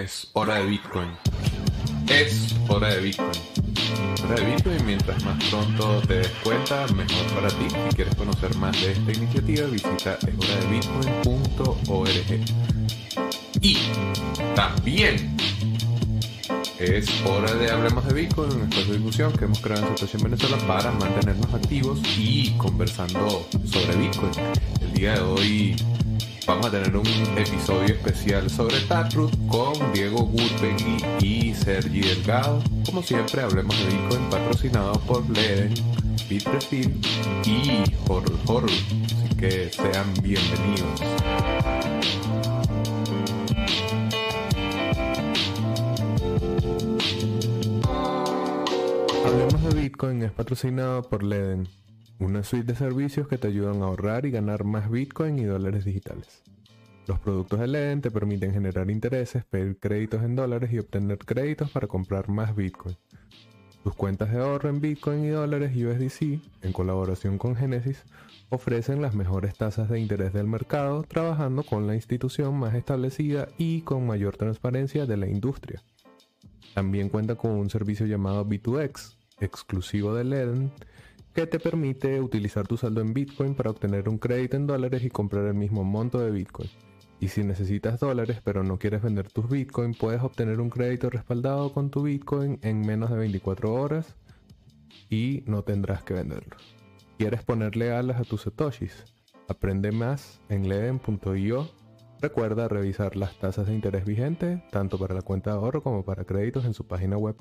Es hora de Bitcoin. Es hora de Bitcoin. Hora de Bitcoin, mientras más pronto te des cuenta, mejor para ti. Si quieres conocer más de esta iniciativa, visita eshoradebitcoin.org. Y también es hora de Hablemos de Bitcoin, un espacio de discusión que hemos creado en Situación Venezuela para mantenernos activos y conversando sobre Bitcoin. El día de hoy vamos a tener un episodio especial sobre Taproot con Diego Gurpegui y Sergi Delgado. Como siempre, hablemos de Bitcoin patrocinado por Leden, Bitrefill y Horror Horror. Así que sean bienvenidos. Hablemos de Bitcoin es patrocinado por Leden una suite de servicios que te ayudan a ahorrar y ganar más Bitcoin y dólares digitales. Los productos de Leden te permiten generar intereses, pedir créditos en dólares y obtener créditos para comprar más Bitcoin. Tus cuentas de ahorro en Bitcoin y dólares USDC, en colaboración con Genesis, ofrecen las mejores tasas de interés del mercado, trabajando con la institución más establecida y con mayor transparencia de la industria. También cuenta con un servicio llamado B2X, exclusivo de Leden, que te permite utilizar tu saldo en Bitcoin para obtener un crédito en dólares y comprar el mismo monto de Bitcoin. Y si necesitas dólares pero no quieres vender tus Bitcoin, puedes obtener un crédito respaldado con tu Bitcoin en menos de 24 horas y no tendrás que venderlo. ¿Quieres ponerle alas a tus satoshis? Aprende más en leden.io. Recuerda revisar las tasas de interés vigentes, tanto para la cuenta de ahorro como para créditos en su página web.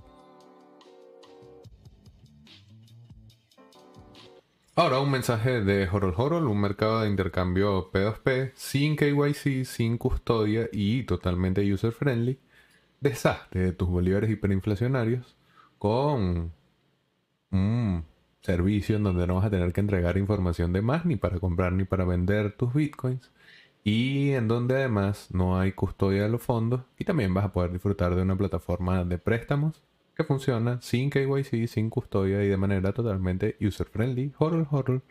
Ahora un mensaje de Horol Horol, un mercado de intercambio P2P sin KYC, sin custodia y totalmente user friendly. Deshazte de tus bolívares hiperinflacionarios con un servicio en donde no vas a tener que entregar información de más ni para comprar ni para vender tus bitcoins y en donde además no hay custodia de los fondos y también vas a poder disfrutar de una plataforma de préstamos que funciona sin KYC, sin custodia y de manera totalmente user-friendly. Horror, horror.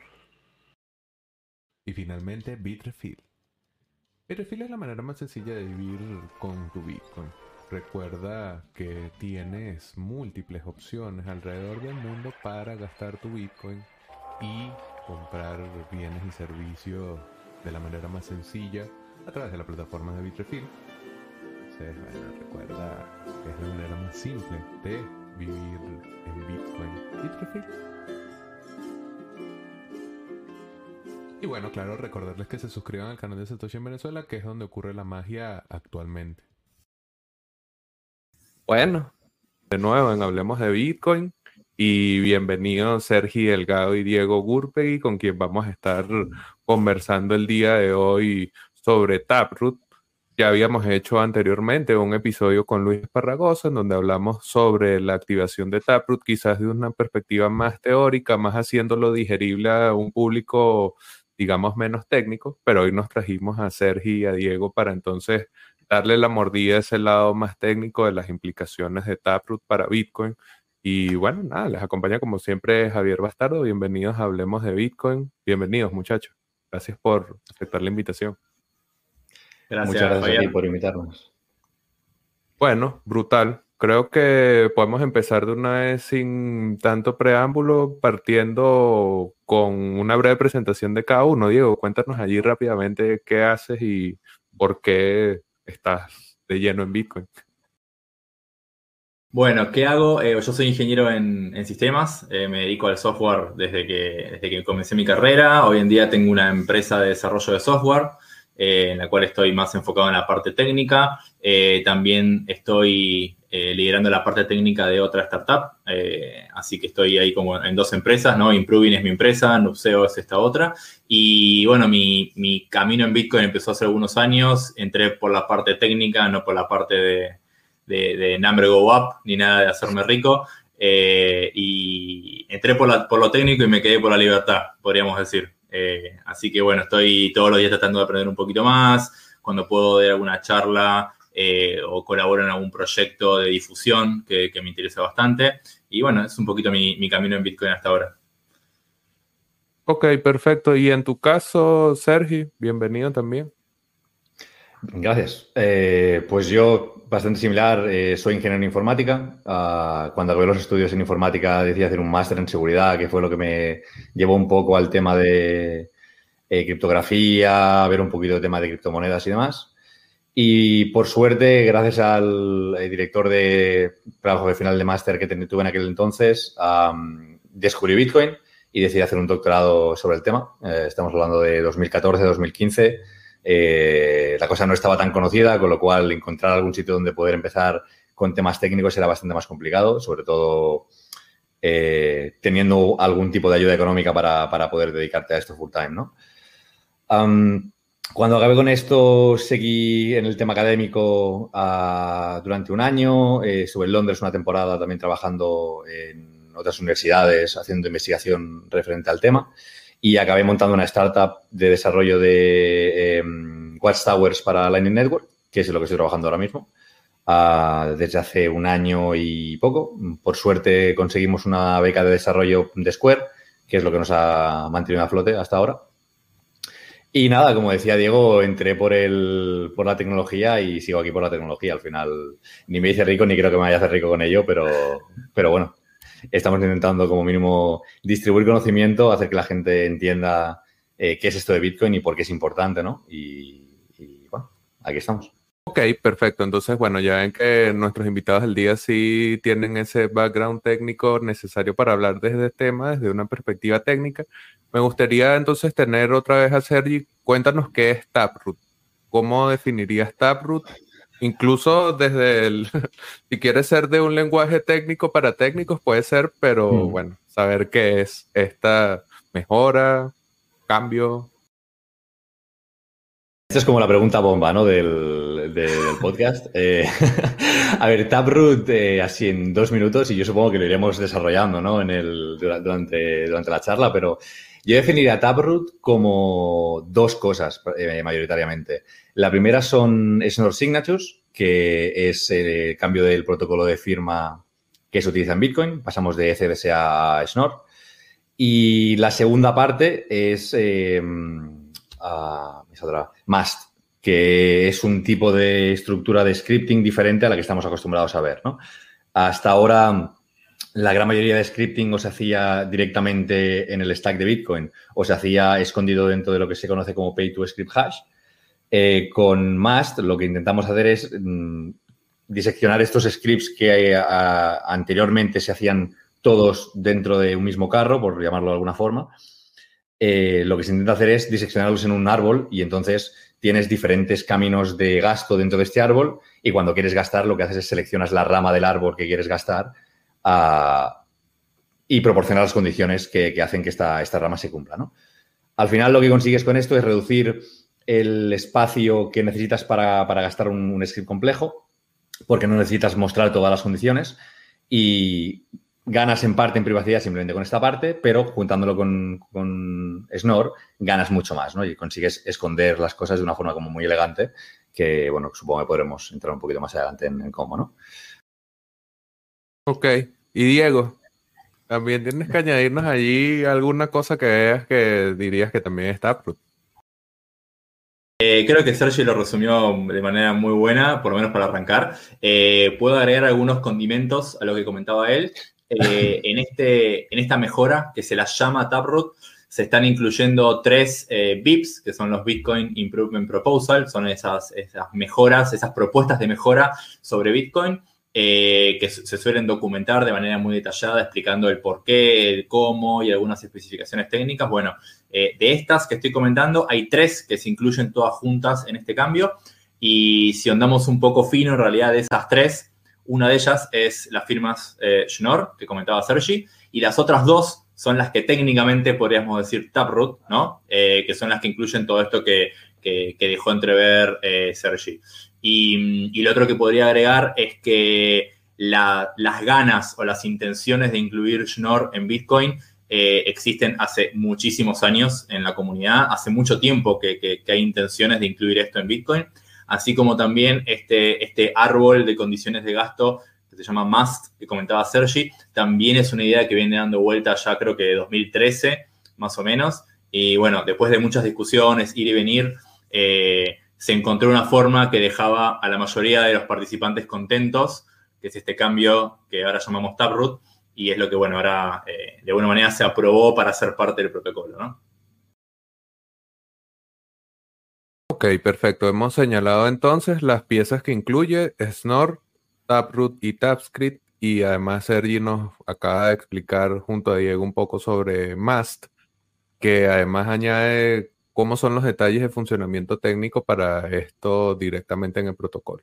Y finalmente, Bitrefill. Bitrefill es la manera más sencilla de vivir con tu Bitcoin. Recuerda que tienes múltiples opciones alrededor del mundo para gastar tu Bitcoin y comprar bienes y servicios de la manera más sencilla a través de la plataforma de Bitrefill recuerda que es la manera más simple de vivir en Bitcoin y Y bueno, claro, recordarles que se suscriban al canal de Satoshi en Venezuela, que es donde ocurre la magia actualmente. Bueno, de nuevo en Hablemos de Bitcoin. Y bienvenidos Sergi Delgado y Diego Gurpegui, con quien vamos a estar conversando el día de hoy sobre Taproot, ya habíamos hecho anteriormente un episodio con Luis Parragosa en donde hablamos sobre la activación de Taproot, quizás de una perspectiva más teórica, más haciéndolo digerible a un público, digamos, menos técnico, pero hoy nos trajimos a Sergi y a Diego para entonces darle la mordida a ese lado más técnico de las implicaciones de Taproot para Bitcoin. Y bueno, nada, les acompaña como siempre Javier Bastardo. Bienvenidos a Hablemos de Bitcoin. Bienvenidos, muchachos. Gracias por aceptar la invitación. Gracias, Muchas gracias por invitarnos. Bueno, brutal. Creo que podemos empezar de una vez sin tanto preámbulo, partiendo con una breve presentación de cada uno. Diego, cuéntanos allí rápidamente qué haces y por qué estás de lleno en Bitcoin. Bueno, ¿qué hago? Eh, yo soy ingeniero en, sistemas, eh, me dedico al software desde que, desde que comencé mi carrera. Hoy en día tengo una empresa de desarrollo de software. Eh, en la cual estoy más enfocado en la parte técnica. Eh, también estoy eh, liderando la parte técnica de otra startup, así que estoy ahí como en dos empresas, ¿no? Improving es mi empresa, Nupseo es esta otra. Y bueno, mi, camino en Bitcoin empezó hace algunos años, entré por la parte técnica, no por la parte de, de, number go up, ni nada de hacerme rico. y entré por, por lo técnico y me quedé por la libertad, podríamos decir. Eh, así que bueno, estoy todos los días tratando de aprender un poquito más. Cuando puedo dar alguna charla eh, o colaboro en algún proyecto de difusión que, me interesa bastante. Y bueno, es un poquito mi, camino en Bitcoin hasta ahora. Ok, perfecto. Y en tu caso, Sergi, bienvenido también. Gracias. Eh, pues yo, bastante similar, eh, soy ingeniero en informática. Uh, cuando acabé los estudios en informática decidí hacer un máster en seguridad, que fue lo que me llevó un poco al tema de eh, criptografía, ver un poquito de tema de criptomonedas y demás. Y por suerte, gracias al eh, director de trabajo de final de máster que tuve en aquel entonces, um, descubrí Bitcoin y decidí hacer un doctorado sobre el tema. Eh, estamos hablando de 2014-2015. Eh, la cosa no estaba tan conocida, con lo cual encontrar algún sitio donde poder empezar con temas técnicos era bastante más complicado, sobre todo eh, teniendo algún tipo de ayuda económica para, para, poder dedicarte a esto full time, ¿no? Cuando acabé con esto, seguí en el tema académico uh, durante un año. Eh, estuve en Londres una temporada también trabajando en otras universidades, haciendo investigación referente al tema. Y acabé montando una startup de desarrollo de eh, Watchtowers para Lightning Network, que es lo que estoy trabajando ahora mismo, uh, desde hace un año y poco. Por suerte conseguimos una beca de desarrollo de Square, que es lo que nos ha mantenido a flote hasta ahora. Y nada, como decía Diego, entré por el, por la tecnología y sigo aquí por la tecnología. Al final, ni me hice rico ni creo que me vaya a hacer rico con ello, pero, pero bueno, estamos intentando como mínimo distribuir conocimiento, hacer que la gente entienda eh, qué es esto de Bitcoin y por qué es importante, ¿no? Y, y bueno, aquí estamos. Ok, perfecto. Entonces, bueno, ya ven que nuestros invitados del día sí tienen ese background técnico necesario para hablar de este tema desde una perspectiva técnica. Me gustaría entonces tener otra vez a Sergi. Cuéntanos qué es Taproot. ¿Cómo definirías Taproot? Incluso desde el, si quieres ser de un lenguaje técnico para técnicos, puede ser, pero mm. bueno, saber qué es esta mejora, cambio. Esta es como la pregunta bomba, ¿no? Del, del podcast. Eh, a ver, Taproot, eh, así en dos minutos, y yo supongo que lo iremos desarrollando, ¿no? En el, durante, durante la charla, pero yo definiría Taproot como dos cosas eh, mayoritariamente. La primera son Schnorr Signatures, que es el cambio del protocolo de firma que se utiliza en Bitcoin. Pasamos de ECDS a Schnorr. Y la segunda parte es eh, que es un tipo de estructura de scripting diferente a la que estamos acostumbrados a ver. Hasta ahora la gran mayoría de scripting o se hacía directamente en el stack de Bitcoin o se hacía escondido dentro de lo que se conoce como pay to script hash. Eh, con Mast lo que intentamos hacer es mm, diseccionar estos scripts que eh, anteriormente se hacían todos dentro de un mismo carro, por llamarlo de alguna forma. Eh, lo que se intenta hacer es diseccionarlos en un árbol y entonces tienes diferentes caminos de gasto dentro de este árbol y cuando quieres gastar lo que haces es seleccionas la rama del árbol que quieres gastar y proporcionar las condiciones que, hacen que esta, esta, rama se cumpla. ¿no? Al final lo que consigues con esto es reducir el espacio que necesitas para, gastar un, script complejo, porque no necesitas mostrar todas las condiciones y ganas en parte en privacidad simplemente con esta parte, pero juntándolo con, con Snor ganas mucho más, ¿no? Y consigues esconder las cosas de una forma como muy elegante que, bueno, supongo que podremos entrar un poquito más adelante en, en cómo, ¿no? Ok. Y Diego, también tienes que añadirnos allí alguna cosa que veas que dirías que también está eh, creo que Sergio lo resumió de manera muy buena, por lo menos para arrancar. Eh, puedo agregar algunos condimentos a lo que comentaba él. Eh, en, este, en esta mejora que se la llama Taproot, se están incluyendo tres BIPs, que son los Bitcoin Improvement Proposal, son esas, mejoras, esas propuestas de mejora sobre Bitcoin eh, que se suelen documentar de manera muy detallada explicando el por qué, el cómo y algunas especificaciones técnicas. Bueno, eh, de estas que estoy comentando, hay tres que se incluyen todas juntas en este cambio. Y si andamos un poco fino, en realidad de esas tres, una de ellas es las firmas eh, Schnorr, que comentaba Sergi, y las otras dos son las que técnicamente podríamos decir Taproot, ¿no? que son las que incluyen todo esto que, que dejó entrever Sergi. Y, lo otro que podría agregar es que las ganas o las intenciones de incluir Schnorr en Bitcoin eh, existen hace muchísimos años en la comunidad, hace mucho tiempo que, hay intenciones de incluir esto en Bitcoin, así como también este, este árbol de condiciones de gasto que se llama MUST, que comentaba Sergi, también es una idea que viene dando vuelta ya creo que de 2013, más o menos, y bueno, después de muchas discusiones, ir y venir, eh, se encontró una forma que dejaba a la mayoría de los participantes contentos, que es este cambio que ahora llamamos Taproot, y es lo que, bueno, ahora eh, de alguna manera se aprobó para ser parte del protocolo, ¿no? Ok, perfecto. Hemos señalado entonces las piezas que incluye Snort, Taproot y TapScript. Y además Sergi nos acaba de explicar junto a Diego un poco sobre Mast, que además añade cómo son los detalles de funcionamiento técnico para esto directamente en el protocolo.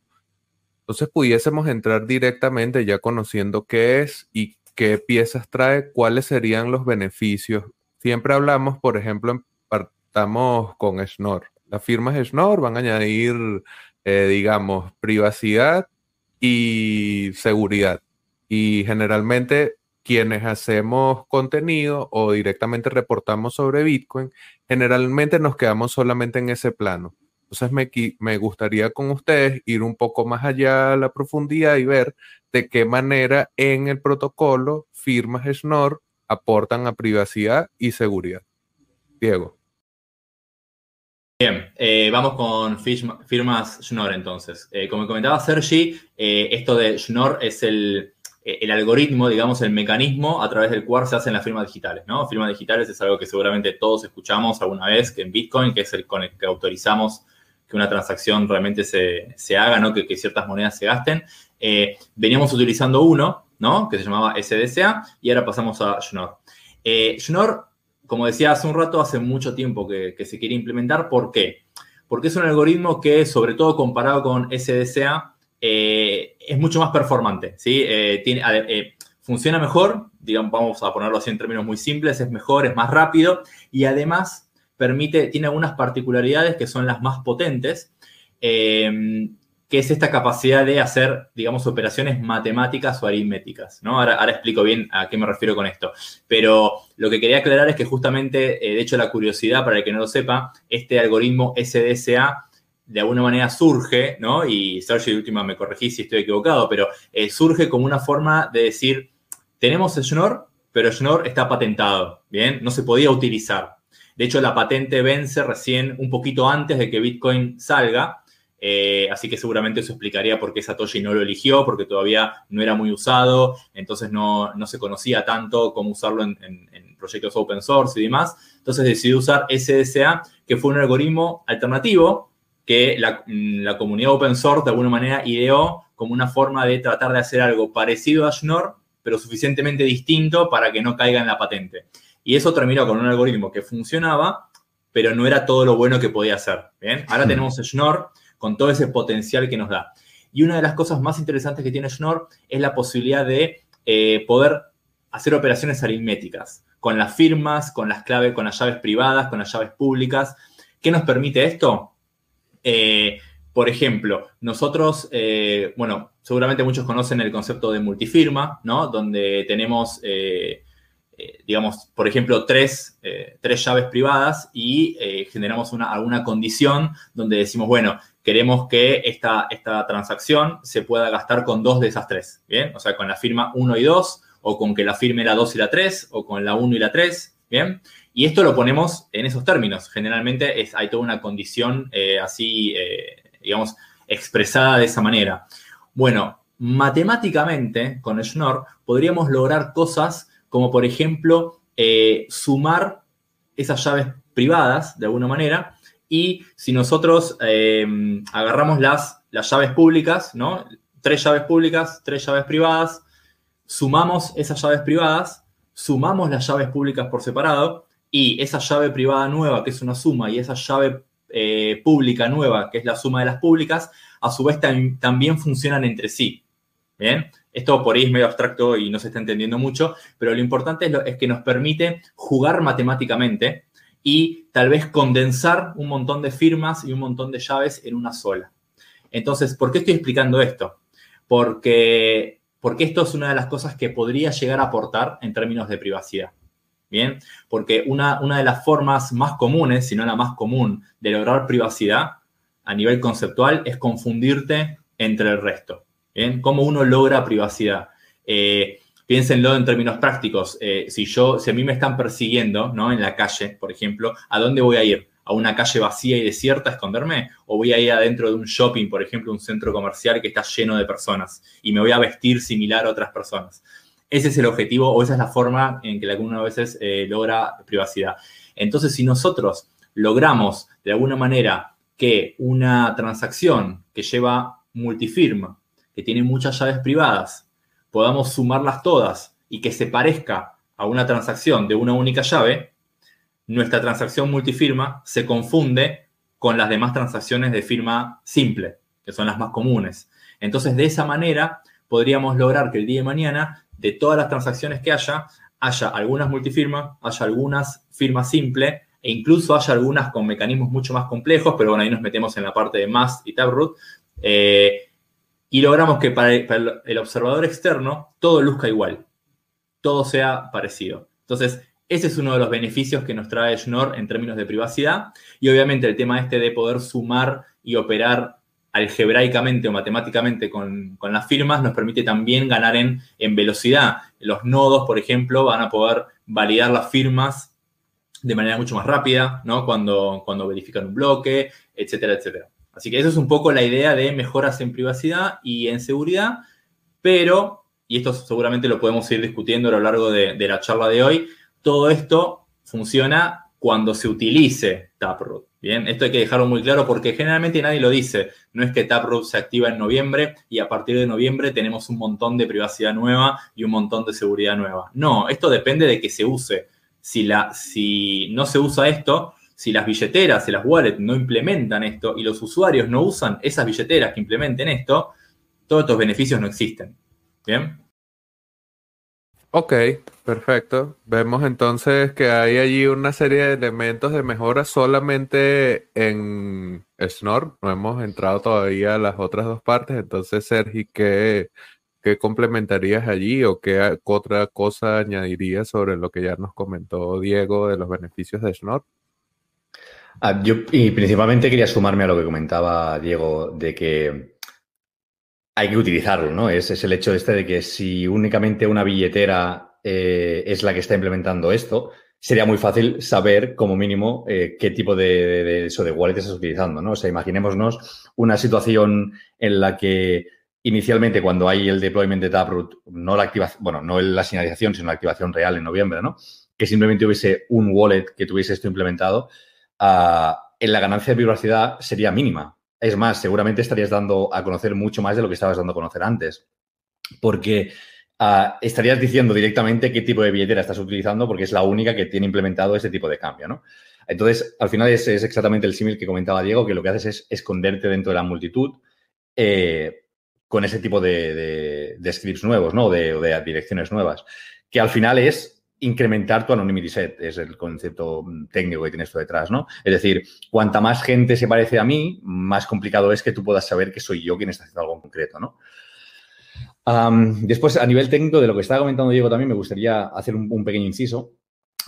Entonces pudiésemos entrar directamente ya conociendo qué es y qué piezas trae, cuáles serían los beneficios. Siempre hablamos, por ejemplo, partamos con Schnorr. Las firmas Schnorr van a añadir, eh, digamos, privacidad y seguridad. Y generalmente quienes hacemos contenido o directamente reportamos sobre Bitcoin, generalmente nos quedamos solamente en ese plano. Entonces me, me, gustaría con ustedes ir un poco más allá a la profundidad y ver de qué manera en el protocolo firmas Schnorr aportan a privacidad y seguridad. Diego. Bien, eh, vamos con firmas Schnorr entonces. Eh, como comentaba Sergi, eh, esto de Schnorr es el, el, algoritmo, digamos, el mecanismo a través del cual se hacen las firmas digitales, ¿no? Firmas digitales es algo que seguramente todos escuchamos alguna vez, que en Bitcoin, que es el con el que autorizamos que una transacción realmente se, haga, ¿no? Que, ciertas monedas se gasten. veníamos utilizando uno, ¿no? Que se llamaba SDCA y ahora pasamos a Schnorr. Schnorr como decía hace un rato, hace mucho tiempo que, se quiere implementar. ¿Por qué? Porque es un algoritmo que, sobre todo comparado con SDCA, eh, es mucho más performante. ¿sí? Eh, tiene, eh, funciona mejor, digamos, vamos a ponerlo así en términos muy simples, es mejor, es más rápido y además permite, tiene algunas particularidades que son las más potentes que es esta capacidad de hacer, digamos, operaciones matemáticas o aritméticas, ¿no? Ahora, explico bien a qué me refiero con esto. Pero lo que quería aclarar es que justamente, eh, de hecho, la curiosidad, para el que no lo sepa, este algoritmo SDSA de alguna manera surge, ¿no? Y Sergio, de última, me corregí si estoy equivocado, pero eh, surge como una forma de decir, tenemos Schnorr, pero Schnorr está patentado, ¿bien? No se podía utilizar. De hecho, la patente vence recién un poquito antes de que Bitcoin salga, eh, así que seguramente eso explicaría por qué Satoshi no lo eligió, porque todavía no era muy usado, entonces no, se conocía tanto cómo usarlo en, proyectos open source y demás. Entonces decidió usar SDSA, que fue un algoritmo alternativo que la, la, comunidad open source de alguna manera ideó como una forma de tratar de hacer algo parecido a Schnorr, pero suficientemente distinto para que no caiga en la patente. Y eso terminó con un algoritmo que funcionaba, pero no era todo lo bueno que podía hacer. ¿bien? Ahora hmm. tenemos Schnorr, con todo ese potencial que nos da. Y una de las cosas más interesantes que tiene Schnorr es la posibilidad de eh, poder hacer operaciones aritméticas con las firmas, con las claves, con las llaves privadas, con las llaves públicas. ¿Qué nos permite esto? Eh, por ejemplo, nosotros, eh, bueno, seguramente muchos conocen el concepto de multifirma, ¿no? Donde tenemos eh, digamos, por ejemplo, tres, eh, llaves privadas y eh, generamos una, alguna condición donde decimos, bueno, queremos que esta, esta transacción se pueda gastar con dos de esas tres, ¿bien? O sea, con la firma 1 y 2, o con que la firme la 2 y la 3, o con la 1 y la 3, ¿bien? Y esto lo ponemos en esos términos. Generalmente es, hay toda una condición así, digamos, expresada de esa manera. Bueno, matemáticamente, con Schnorr, podríamos lograr cosas como por ejemplo eh, sumar esas llaves privadas de alguna manera y si nosotros eh, agarramos las, las llaves públicas, ¿no? Tres llaves públicas, tres llaves privadas, sumamos esas llaves privadas, sumamos las llaves públicas por separado y esa llave privada nueva, que es una suma, y esa llave eh, pública nueva, que es la suma de las públicas, a su vez también funcionan entre sí. ¿Bien? Esto por ahí es medio abstracto y no se está entendiendo mucho, pero lo importante es, que nos permite jugar matemáticamente y tal vez condensar un montón de firmas y un montón de llaves en una sola. Entonces, ¿por qué estoy explicando esto? Porque, porque esto es una de las cosas que podría llegar a aportar en términos de privacidad. Bien, porque una, una de las formas más comunes, si no la más común, de lograr privacidad a nivel conceptual es confundirte entre el resto. ¿Cómo uno logra privacidad? Eh, piénsenlo en términos prácticos. Eh, si yo, si a mí me están persiguiendo, ¿no? En la calle, por ejemplo, ¿a dónde voy a ir? a una calle vacía y desierta a esconderme? ¿O voy a ir adentro de un shopping, por ejemplo, un centro comercial que está lleno de personas y me voy a vestir similar a otras personas? Ese es el objetivo o esa es la forma en que alguna veces eh, logra privacidad. Entonces, si nosotros logramos de alguna manera que una transacción que lleva multifirma, que tiene muchas llaves privadas, podamos sumarlas todas y que se parezca a una transacción de una única llave, nuestra transacción multifirma se confunde con las demás transacciones de firma simple, que son las más comunes. Entonces, de esa manera, podríamos lograr que el día de mañana, de todas las transacciones que haya, haya algunas multifirmas, haya algunas firmas simple e incluso haya algunas con mecanismos mucho más complejos, pero bueno, ahí nos metemos en la parte de más y Taproot. Eh, y logramos que para el observador externo todo luzca igual, todo sea parecido. Entonces, ese es uno de los beneficios que nos trae Schnorr en términos de privacidad. Y obviamente el tema este de poder sumar y operar algebraicamente o matemáticamente con, las firmas nos permite también ganar en, en, velocidad. Los nodos, por ejemplo, van a poder validar las firmas de manera mucho más rápida, ¿no? Cuando, cuando verifican un bloque, etcétera, etcétera. Así que eso es un poco la idea de mejoras en privacidad y en seguridad, pero, y esto seguramente lo podemos ir discutiendo a lo largo de, de la charla de hoy, todo esto funciona cuando se utilice Taproot. Bien, esto hay que dejarlo muy claro porque generalmente nadie lo dice. No es que Taproot se activa en noviembre y a partir de noviembre tenemos un montón de privacidad nueva y un montón de seguridad nueva. No, esto depende de que se use. Si, la, si no se usa esto, si las billeteras y las wallets no implementan esto y los usuarios no usan esas billeteras que implementen esto, todos estos beneficios no existen. ¿Bien? Ok, perfecto. Vemos entonces que hay allí una serie de elementos de mejora solamente en Snor. No hemos entrado todavía a las otras dos partes. Entonces, Sergi, ¿qué, complementarías allí o qué otra cosa añadirías sobre lo que ya nos comentó Diego de los beneficios de Snor? Ah, yo y principalmente quería sumarme a lo que comentaba Diego de que hay que utilizarlo, ¿no? Es, es, el hecho este de que si únicamente una billetera eh, es la que está implementando esto, sería muy fácil saber, como mínimo, eh, qué tipo de, eso de wallet estás utilizando, ¿no? O sea, imaginémonos una situación en la que inicialmente cuando hay el deployment de Taproot, no la activación, bueno, no la señalización, sino la activación real en noviembre, ¿no? Que simplemente hubiese un wallet que tuviese esto implementado, uh, en la ganancia de privacidad sería mínima. Es más, seguramente estarías dando a conocer mucho más de lo que estabas dando a conocer antes. Porque uh, estarías diciendo directamente qué tipo de billetera estás utilizando porque es la única que tiene implementado ese tipo de cambio, ¿no? Entonces, al final es, es exactamente el símil que comentaba Diego, que lo que haces es esconderte dentro de la multitud eh, con ese tipo de, scripts nuevos, ¿no? De direcciones nuevas. Que al final es incrementar tu anonymity set, es el concepto técnico que tienes tú detrás, ¿no? Es decir, cuanta más gente se parece a mí, más complicado es que tú puedas saber que soy yo quien está haciendo algo concreto, ¿no? Después, a nivel técnico, de lo que estaba comentando Diego también, me gustaría hacer un, pequeño inciso,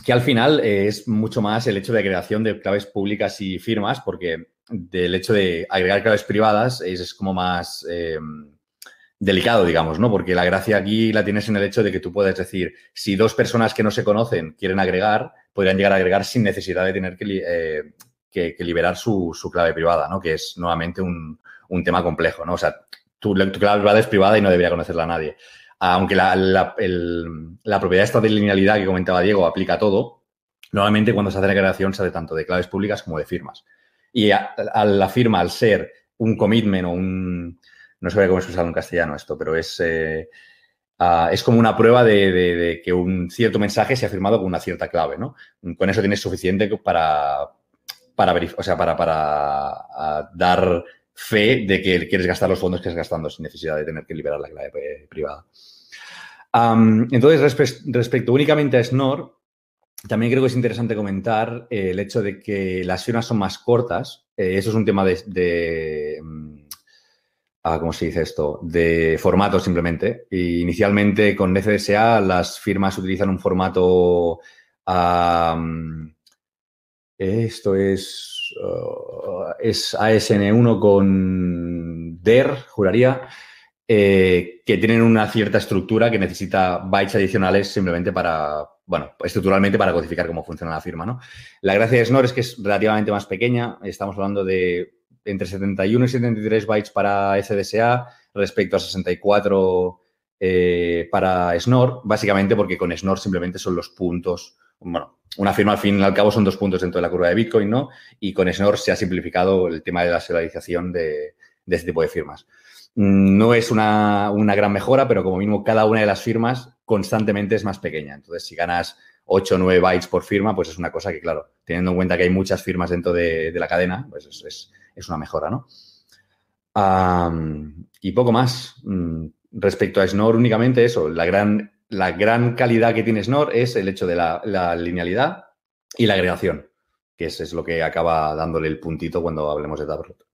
que al final eh, es mucho más el hecho de creación de claves públicas y firmas, porque del hecho de agregar claves privadas es, como más... Eh, delicado, digamos, ¿no? Porque la gracia aquí la tienes en el hecho de que tú puedes decir, si dos personas que no se conocen quieren agregar, podrían llegar a agregar sin necesidad de tener que, eh, que, liberar su, su, clave privada, ¿no? Que es nuevamente un, un tema complejo, ¿no? O sea, tu, tu, clave privada es privada y no debería conocerla a nadie. Aunque la, la, propiedad esta de linealidad que comentaba Diego aplica a todo, normalmente cuando se hace la creación se hace tanto de claves públicas como de firmas. Y a la firma, al ser un commitment o un, no sé cómo es usado en castellano esto, pero es, eh, uh, es como una prueba de, que un cierto mensaje se ha firmado con una cierta clave, ¿no? Con eso tienes suficiente para, para, o sea, para, para uh, dar fe de que quieres gastar los fondos que estás gastando sin necesidad de tener que liberar la clave eh, privada. Entonces, respe respecto únicamente a Snor, también creo que es interesante comentar eh, el hecho de que las firmas son más cortas. Eso es un tema de, de ¿cómo se dice esto? De formato simplemente. Inicialmente con NCDSA las firmas utilizan un formato... Esto es, uh, es ASN1 con DER, juraría, eh, que tienen una cierta estructura que necesita bytes adicionales simplemente para, bueno, estructuralmente para codificar cómo funciona la firma, ¿no? La gracia de Snor es que es relativamente más pequeña. Estamos hablando de entre 71 y 73 bytes para SDSA respecto a 64 eh, para Snor, básicamente porque con Snor simplemente son los puntos. Bueno, una firma al fin y al cabo son dos puntos dentro de la curva de Bitcoin, ¿no? Y con Snor se ha simplificado el tema de la serialización de, de este tipo de firmas. No es una, una, gran mejora, pero como mínimo cada una de las firmas constantemente es más pequeña. Entonces, si ganas 8 o 9 bytes por firma, pues es una cosa que, claro, teniendo en cuenta que hay muchas firmas dentro de, la cadena, pues es, es, es, una mejora, ¿no? Y poco más. Mm, respecto a Snor, únicamente eso, la gran, la gran calidad que tiene Snor es el hecho de la, la linealidad y la agregación, que es, es, lo que acaba dándole el puntito cuando hablemos de Taproot.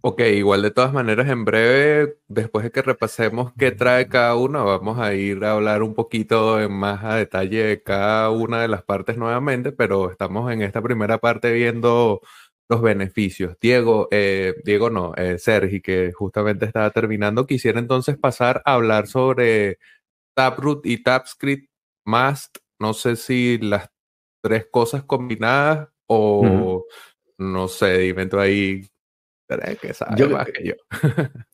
Ok, igual de todas maneras, en breve, después de que repasemos qué trae cada uno, vamos a ir a hablar un poquito en más a detalle de cada una de las partes nuevamente, pero estamos en esta primera parte viendo los beneficios. Diego, eh, Diego no, eh, Sergi, que justamente estaba terminando, quisiera entonces pasar a hablar sobre Taproot y TapScript Mast. No sé si las tres cosas combinadas o uh -huh. no sé, dime tú ahí que sabe yo, más que yo.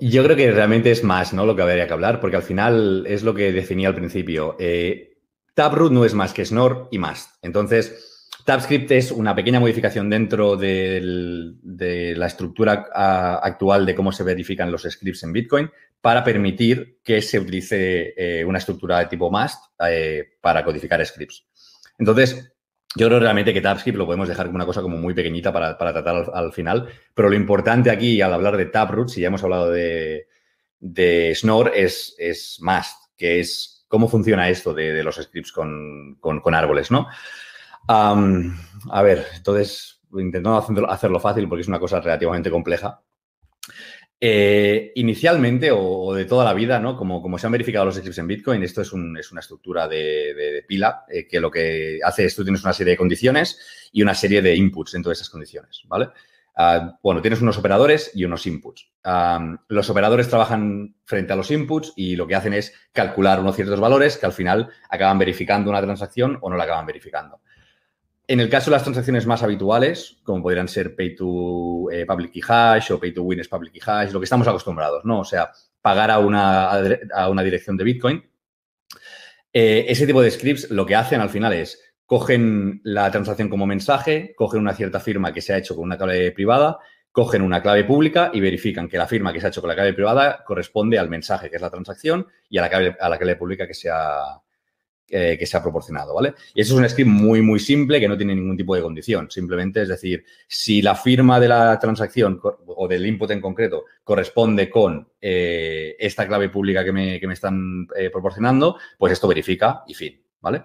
yo creo que realmente es más, ¿no? Lo que habría que hablar, porque al final es lo que definía al principio. Eh, Taproot no es más que Snor y más. Entonces, TabScript es una pequeña modificación dentro de la estructura actual de cómo se verifican los scripts en Bitcoin para permitir que se utilice eh, una estructura de tipo MAST eh, para codificar scripts. Entonces, yo creo realmente que TabScript lo podemos dejar como una cosa como muy pequeñita para, para tratar al, al, final, pero lo importante aquí al hablar de Taproot, si ya hemos hablado de, de Snor, es, es Mast, que es cómo funciona esto de, los scripts con, con árboles, ¿no? A ver, entonces, intentando hacerlo, fácil porque es una cosa relativamente compleja. Eh, inicialmente o, de toda la vida, ¿no? Como, como, se han verificado los scripts en Bitcoin, esto es, un, es una estructura de, pila eh, que lo que hace es tú tienes una serie de condiciones y una serie de inputs dentro de esas condiciones, ¿vale? Uh, bueno, tienes unos operadores y unos inputs. Los operadores trabajan frente a los inputs y lo que hacen es calcular unos ciertos valores que al final acaban verificando una transacción o no la acaban verificando. En el caso de las transacciones más habituales, como podrían ser pay to eh, public key hash o pay to win public key hash, lo que estamos acostumbrados, ¿no? O sea, pagar a una, a una dirección de Bitcoin. Eh, ese tipo de scripts lo que hacen al final es cogen la transacción como mensaje, cogen una cierta firma que se ha hecho con una clave privada, cogen una clave pública y verifican que la firma que se ha hecho con la clave privada corresponde al mensaje que es la transacción y a la clave, a la clave pública que se ha, eh, que se ha proporcionado, ¿vale? Y eso es un script muy, muy simple que no tiene ningún tipo de condición. Simplemente es decir, si la firma de la transacción o del input en concreto corresponde con eh, esta clave pública que me, que me están eh, proporcionando, pues esto verifica y fin, ¿vale?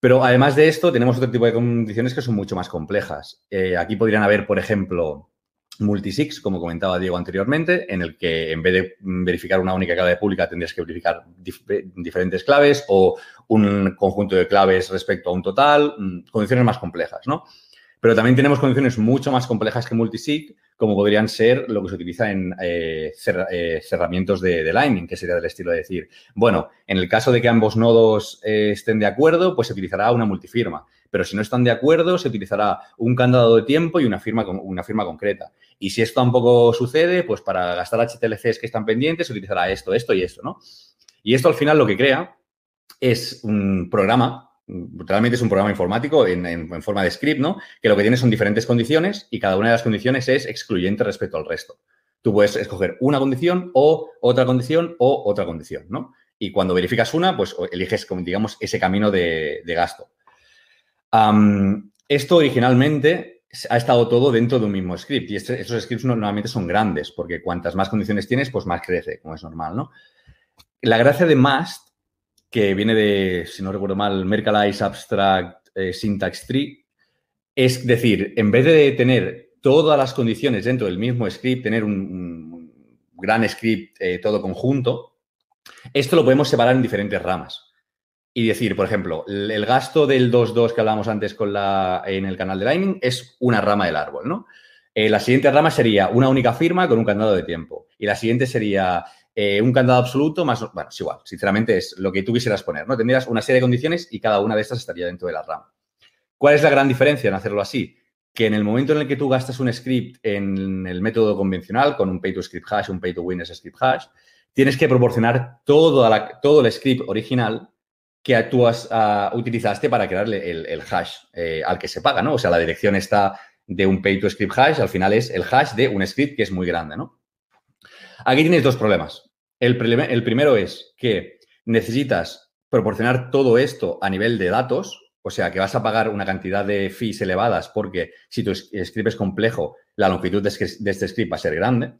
Pero además de esto, tenemos otro tipo de condiciones que son mucho más complejas. Aquí podrían haber, por ejemplo, multisigs, como comentaba Diego anteriormente, en el que en vez de verificar una única clave pública tendrías que verificar dif diferentes claves o un conjunto de claves respecto a un total, mm, condiciones más complejas, ¿no? Pero también tenemos condiciones mucho más complejas que multisig, como podrían ser lo que se utiliza en eh, eh, cerramientos de, de, Lightning, que sería del estilo de decir, bueno, en el caso de que ambos nodos eh, estén de acuerdo, pues se utilizará una multifirma. Pero si no están de acuerdo, se utilizará un candado de tiempo y una firma, con, una firma concreta. Y si esto tampoco sucede, pues para gastar HTLCs que están pendientes, se utilizará esto, esto y esto, ¿no? Y esto al final lo que crea es un programa realmente es un programa informático en, forma de script, ¿no? Que lo que tiene son diferentes condiciones y cada una de las condiciones es excluyente respecto al resto. Tú puedes escoger una condición o otra condición o otra condición, ¿no? Y cuando verificas una, pues eliges, digamos, ese camino de, gasto. Esto originalmente ha estado todo dentro de un mismo script y este, estos scripts normalmente son grandes porque cuantas más condiciones tienes, pues más crece, como es normal, ¿no? La gracia de Mast que viene de, si no recuerdo mal, Merkalize Abstract eh, Syntax Tree. Es decir, en vez de tener todas las condiciones dentro del mismo script, tener un, gran script eh, todo conjunto, esto lo podemos separar en diferentes ramas. Y decir, por ejemplo, el, el gasto del 2.2 que hablábamos antes con la, en el canal de Lightning es una rama del árbol, ¿no? Eh, la siguiente rama sería una única firma con un candado de tiempo. Y la siguiente sería eh, un candado absoluto más, bueno, es igual, sinceramente es lo que tú quisieras poner, ¿no? Tendrías una serie de condiciones y cada una de estas estaría dentro de la RAM. ¿Cuál es la gran diferencia en hacerlo así? Que en el momento en el que tú gastas un script en el método convencional, con un pay to script hash, un pay to win script hash, tienes que proporcionar todo, todo el script original que tú ah, utilizaste para crearle el, hash eh, al que se paga, ¿no? O sea, la dirección está de un pay to script hash, al final es el hash de un script que es muy grande, ¿no? Aquí tienes dos problemas. El, primero es que necesitas proporcionar todo esto a nivel de datos, o sea, que vas a pagar una cantidad de fees elevadas porque si tu script es complejo, la longitud de este script va a ser grande.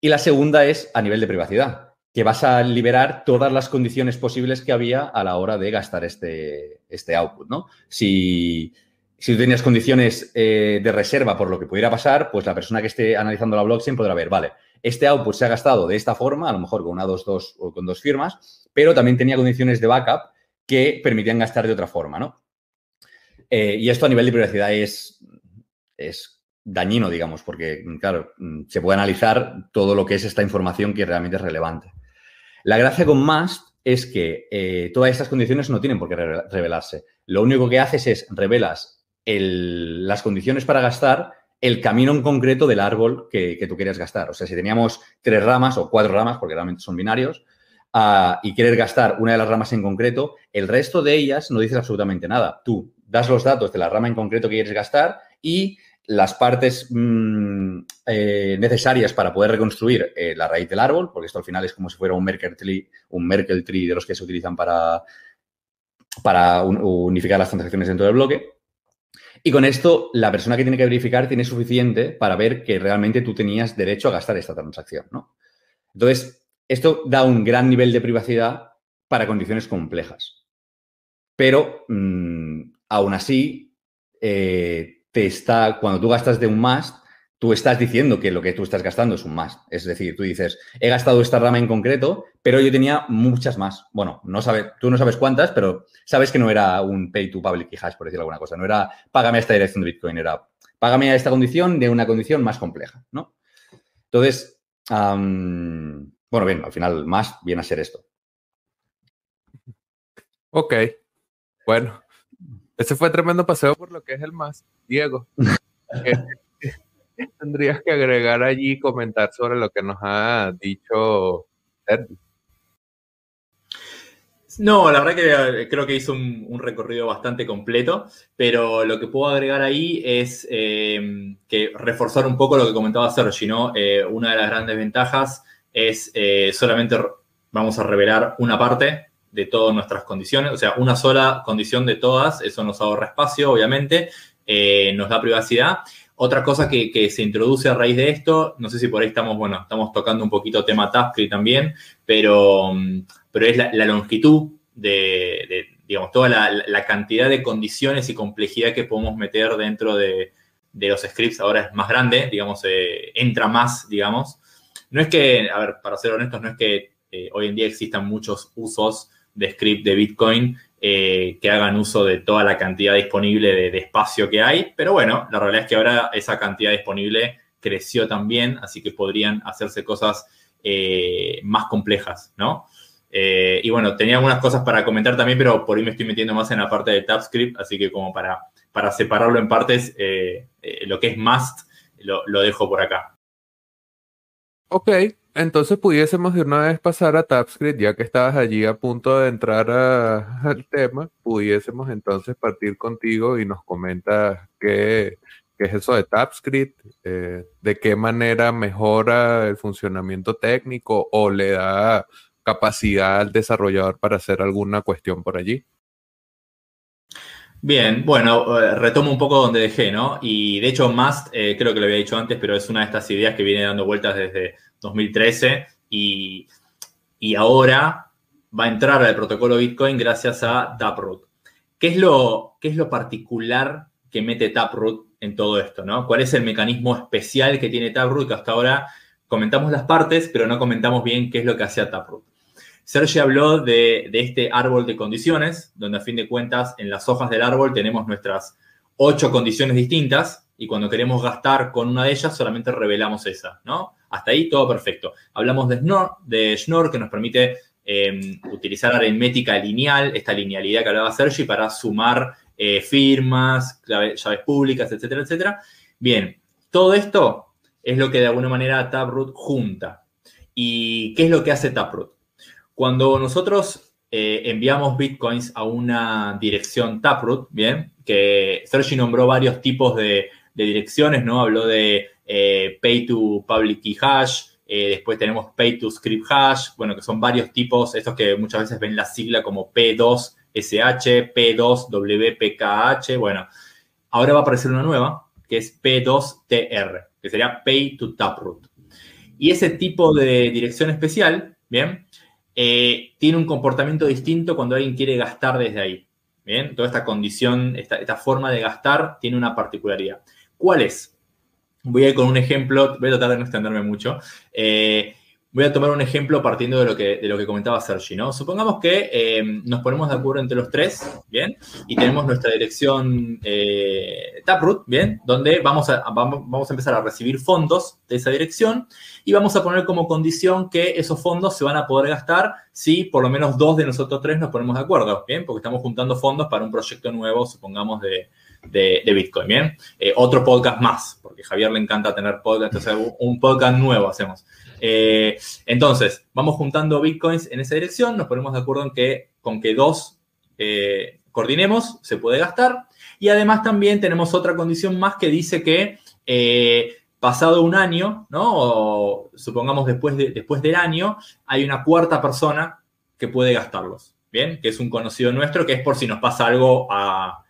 Y la segunda es a nivel de privacidad, que vas a liberar todas las condiciones posibles que había a la hora de gastar este, este output, ¿no? Si, si tú tenías condiciones eh, de reserva por lo que pudiera pasar, pues la persona que esté analizando la blockchain podrá ver, vale, este output se ha gastado de esta forma, a lo mejor con una, dos, dos o con dos firmas, pero también tenía condiciones de backup que permitían gastar de otra forma, ¿no? Eh, y esto a nivel de privacidad es, es dañino, digamos, porque, claro, se puede analizar todo lo que es esta información que realmente es relevante. La gracia con Mast es que eh, todas estas condiciones no tienen por qué revelarse. Lo único que haces es revelas las condiciones para gastar el camino en concreto del árbol que, tú quieres gastar. O sea, si teníamos tres ramas o cuatro ramas, porque realmente son binarios, ah, y quieres gastar una de las ramas en concreto, el resto de ellas no dices absolutamente nada. Tú das los datos de la rama en concreto que quieres gastar y las partes mm, eh, necesarias para poder reconstruir eh, la raíz del árbol, porque esto al final es como si fuera un Merkle tree, un Merkle tree de los que se utilizan para, para unificar las transacciones dentro del bloque. Y con esto, la persona que tiene que verificar tiene suficiente para ver que realmente tú tenías derecho a gastar esta transacción, ¿no? Entonces, esto da un gran nivel de privacidad para condiciones complejas. Pero, mm, aún así, eh, te está, cuando tú gastas de un must, tú estás diciendo que lo que tú estás gastando es un más. Es decir, tú dices, he gastado esta rama en concreto, pero yo tenía muchas más. Bueno, no sabe, tú no sabes cuántas, pero sabes que no era un pay to public key hash, por decir alguna cosa. No era págame a esta dirección de Bitcoin, era págame a esta condición de una condición más compleja, ¿no? Entonces, bueno, bien, al final más viene a ser esto. Ok. Bueno, ese fue tremendo paseo por lo que es el más, Diego. tendrías que agregar allí y comentar sobre lo que nos ha dicho Sergio? No, la verdad que creo que hizo un, recorrido bastante completo, pero lo que puedo agregar ahí es eh, que reforzar un poco lo que comentaba Sergi, ¿no? Eh, una de las grandes ventajas es eh, solamente vamos a revelar una parte de todas nuestras condiciones, o sea, una sola condición de todas, eso nos ahorra espacio, obviamente, nos da privacidad otra cosa que, se introduce a raíz de esto, no sé si por ahí estamos, bueno, estamos tocando un poquito tema TypeScript también, pero, mm, pero es la, longitud de, digamos, toda la, cantidad de condiciones y complejidad que podemos meter dentro de, los scripts ahora es más grande, digamos, eh, entra más, digamos. No es que, a ver, para ser honestos, no es que eh, hoy en día existan muchos usos de script de Bitcoin eh, que hagan uso de toda la cantidad disponible de, espacio que hay, pero bueno, la realidad es que ahora esa cantidad disponible creció también, así que podrían hacerse cosas más complejas, ¿no? Eh, y bueno, tenía algunas cosas para comentar también, pero por ahí me estoy metiendo más en la parte de TypeScript, así que como para, para separarlo en partes, lo que es must lo, dejo por acá. Ok, entonces pudiésemos de una vez pasar a TypeScript, ya que estabas allí a punto de entrar al tema, pudiésemos entonces partir contigo y nos comentas qué, es eso de TypeScript, eh, de qué manera mejora el funcionamiento técnico o le da capacidad al desarrollador para hacer alguna cuestión por allí. Bien, bueno, eh, retomo un poco donde dejé, ¿no? Y de hecho, Mast, eh, creo que lo había dicho antes, pero es una de estas ideas que viene dando vueltas desde 2013 y, ahora va a entrar al protocolo Bitcoin gracias a Taproot. ¿Qué es lo, qué es lo particular que mete Taproot en todo esto? ¿no? ¿Cuál es el mecanismo especial que tiene Taproot? Que hasta ahora comentamos las partes, pero no comentamos bien qué es lo que hacía Taproot. Sergio habló de, este árbol de condiciones, donde a fin de cuentas en las hojas del árbol tenemos nuestras ocho condiciones distintas y cuando queremos gastar con una de ellas solamente revelamos esa, ¿no? Hasta ahí todo perfecto. Hablamos de Schnorr, de Schnorr que nos permite em, utilizar aritmética lineal, esta linealidad que hablaba Sergi, para sumar eh, firmas, llaves públicas, etcétera, etcétera. Bien, todo esto es lo que de alguna manera Taproot junta. ¿Y qué es lo que hace Taproot? Cuando nosotros eh, enviamos bitcoins a una dirección Taproot, ¿bien? Que Sergi nombró varios tipos de, direcciones, ¿no? Habló de eh, Pay to Public Key Hash, eh, después tenemos Pay to Script Hash, bueno, que son varios tipos, estos que muchas veces ven la sigla como P2SH, P2WPKH, bueno, ahora va a aparecer una nueva, que es P2TR, que sería Pay to Taproot. Y ese tipo de dirección especial, ¿bien? Eh, tiene un comportamiento distinto cuando alguien quiere gastar desde ahí. Bien, toda esta condición, esta, forma de gastar tiene una particularidad. ¿Cuál es? Voy a ir con un ejemplo, voy a tratar de no extenderme mucho. Eh, Voy a tomar un ejemplo partiendo de lo que, de lo que comentaba Sergi, ¿no? Supongamos que eh, nos ponemos de acuerdo entre los tres, ¿bien? Y tenemos nuestra dirección eh, Taproot, ¿bien? Donde vamos a, vamos, a empezar a recibir fondos de esa dirección y vamos a poner como condición que esos fondos se van a poder gastar si por lo menos dos de nosotros tres nos ponemos de acuerdo, ¿bien? Porque estamos juntando fondos para un proyecto nuevo, supongamos, de, Bitcoin, ¿bien? Eh, otro podcast más, porque a Javier le encanta tener podcast, entonces un podcast nuevo hacemos. Eh, entonces, vamos juntando bitcoins en esa dirección, nos ponemos de acuerdo en que con que dos eh, coordinemos se puede gastar. Y además también tenemos otra condición más que dice que eh, pasado un año, ¿no? O supongamos después, de, después del año, hay una cuarta persona que puede gastarlos, ¿bien? Que es un conocido nuestro, que es por si nos pasa algo a,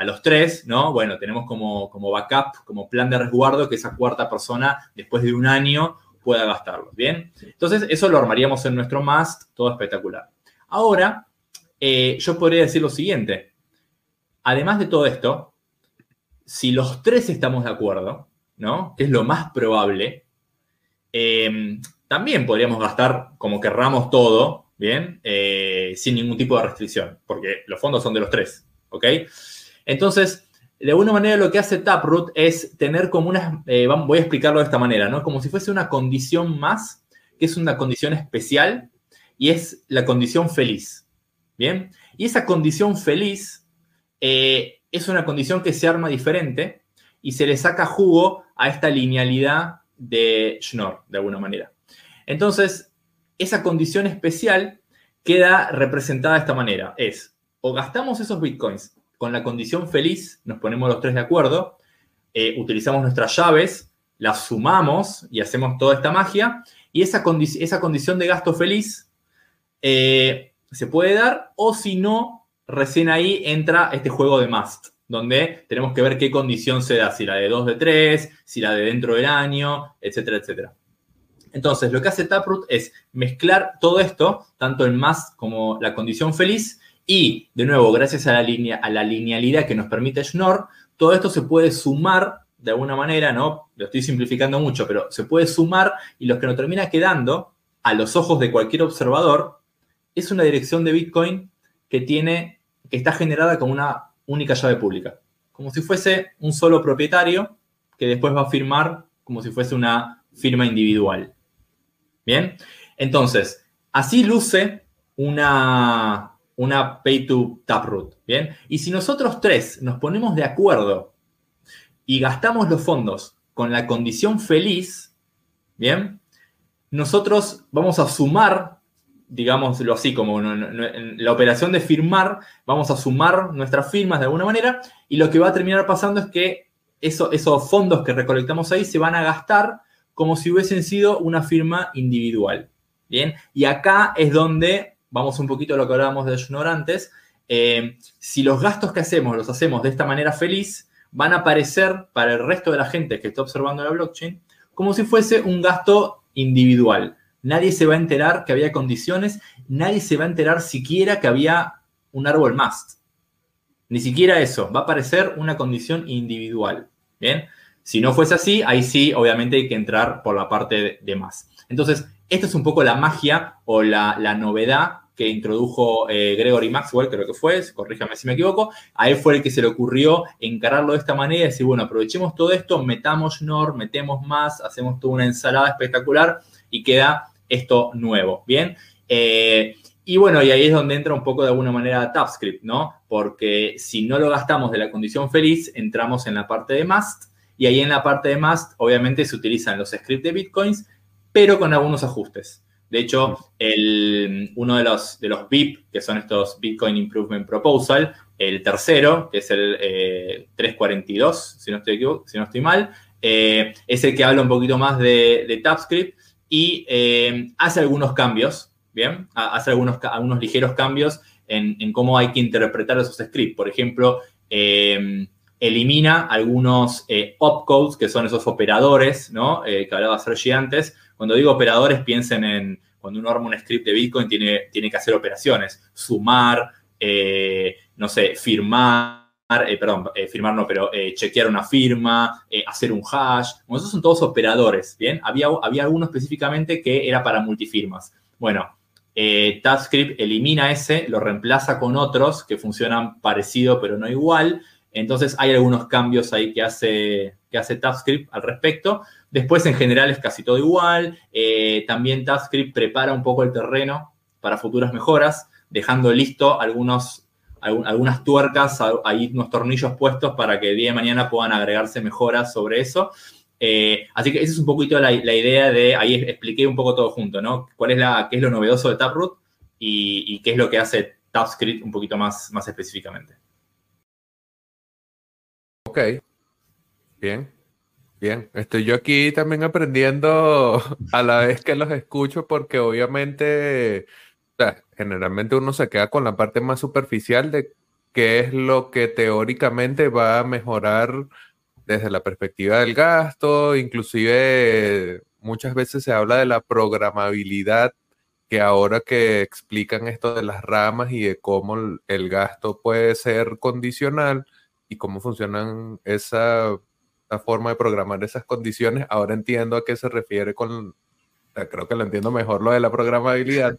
los tres, ¿no? Bueno, tenemos como, como backup, como plan de resguardo que esa cuarta persona, después de un año, pueda gastarlo, ¿bien? Entonces, eso lo armaríamos en nuestro must, todo espectacular. Ahora, eh, yo podría decir lo siguiente. Además de todo esto, si los tres estamos de acuerdo, ¿no? Que es lo más probable, em, también podríamos gastar como querramos todo, ¿bien? Eh, sin ningún tipo de restricción, porque los fondos son de los tres, ¿ok? Entonces, de alguna manera lo que hace Taproot es tener como una, eh, voy a explicarlo de esta manera, ¿no? Como si fuese una condición más, que es una condición especial y es la condición feliz, ¿bien? Y esa condición feliz eh, es una condición que se arma diferente y se le saca jugo a esta linealidad de Schnorr, de alguna manera. Entonces, esa condición especial queda representada de esta manera. Es, o gastamos esos bitcoins con la condición feliz, nos ponemos los tres de acuerdo, eh, utilizamos nuestras llaves, las sumamos y hacemos toda esta magia, y esa, esa condición de gasto feliz eh, se puede dar, o si no, recién ahí entra este juego de must, donde tenemos que ver qué condición se da, si la de 2 de 3, si la de dentro del año, etcétera, etcétera. Entonces, lo que hace Taproot es mezclar todo esto, tanto el must como la condición feliz, y, de nuevo, gracias a la, a la linealidad que nos permite Schnorr, todo esto se puede sumar de alguna manera, ¿no? Lo estoy simplificando mucho, pero se puede sumar y lo que nos termina quedando a los ojos de cualquier observador es una dirección de Bitcoin que tiene, que está generada como una única llave pública. Como si fuese un solo propietario que después va a firmar como si fuese una firma individual. Bien, entonces, así luce una, una pay to taproot, ¿bien? Y si nosotros tres nos ponemos de acuerdo y gastamos los fondos con la condición feliz, ¿bien? Nosotros vamos a sumar, digámoslo así, como en la operación de firmar, vamos a sumar nuestras firmas de alguna manera y lo que va a terminar pasando es que esos fondos que recolectamos ahí se van a gastar como si hubiesen sido una firma individual. Bien, y acá es donde vamos un poquito a lo que hablábamos de Schnorr antes, eh, si los gastos que hacemos los hacemos de esta manera feliz, van a aparecer para el resto de la gente que está observando la blockchain como si fuese un gasto individual. Nadie se va a enterar que había condiciones, nadie se va a enterar siquiera que había un árbol must. Ni siquiera eso, va a aparecer una condición individual. Bien, si no fuese así, ahí sí, obviamente hay que entrar por la parte de más. Entonces, esta es un poco la magia o la, novedad que introdujo eh, Gregory Maxwell, creo que fue, corríjame si me equivoco, a él fue el que se le ocurrió encararlo de esta manera y decir, bueno, aprovechemos todo esto, metamos NOR, metemos más, hacemos toda una ensalada espectacular y queda esto nuevo, ¿bien? Eh, y bueno, y ahí es donde entra un poco de alguna manera TypeScript, ¿no? Porque si no lo gastamos de la condición feliz, entramos en la parte de must, y ahí en la parte de must, obviamente, se utilizan los scripts de bitcoins, pero con algunos ajustes. De hecho, el, uno de los, de los BIP, que son estos Bitcoin Improvement Proposal, el tercero, que es el 342, eh, si no estoy, si no estoy mal, eh, es el que habla un poquito más de, de TypeScript y eh, hace algunos cambios ¿bien? Hace algunos, algunos ligeros cambios en, cómo hay que interpretar esos scripts. Por ejemplo, em, elimina algunos eh, opcodes, que son esos operadores, ¿no? Eh, que hablaba Sergi antes. Cuando digo operadores, piensen en cuando uno arma un script de Bitcoin, tiene, tiene que hacer operaciones. Sumar, eh, no sé, firmar, perdón, firmar no, pero chequear una firma, hacer un hash. Bueno, esos son todos operadores, ¿bien? Había, había alguno específicamente que era para multifirmas. Bueno, eh, TypeScript elimina ese, lo reemplaza con otros que funcionan parecido pero no igual. Entonces hay algunos cambios ahí que hace, que hace TypeScript al respecto. Después en general es casi todo igual. Eh, también TypeScript prepara un poco el terreno para futuras mejoras, dejando listo algunos, algunas tuercas, ahí unos tornillos puestos para que el día de mañana puedan agregarse mejoras sobre eso. Eh, así que esa es un poquito la, idea de, ahí expliqué un poco todo junto, ¿no? ¿Cuál es, la, qué es lo novedoso de Taproot y, qué es lo que hace TypeScript un poquito más, más específicamente? Ok, bien, bien. Estoy yo aquí también aprendiendo a la vez que los escucho porque obviamente, generalmente uno se queda con la parte más superficial de qué es lo que teóricamente va a mejorar desde la perspectiva del gasto, inclusive muchas veces se habla de la programabilidad, que ahora que explican esto de las ramas y de cómo el gasto puede ser condicional y cómo funcionan esa, forma de programar esas condiciones, ahora entiendo a qué se refiere con, creo que lo entiendo mejor lo de la programabilidad.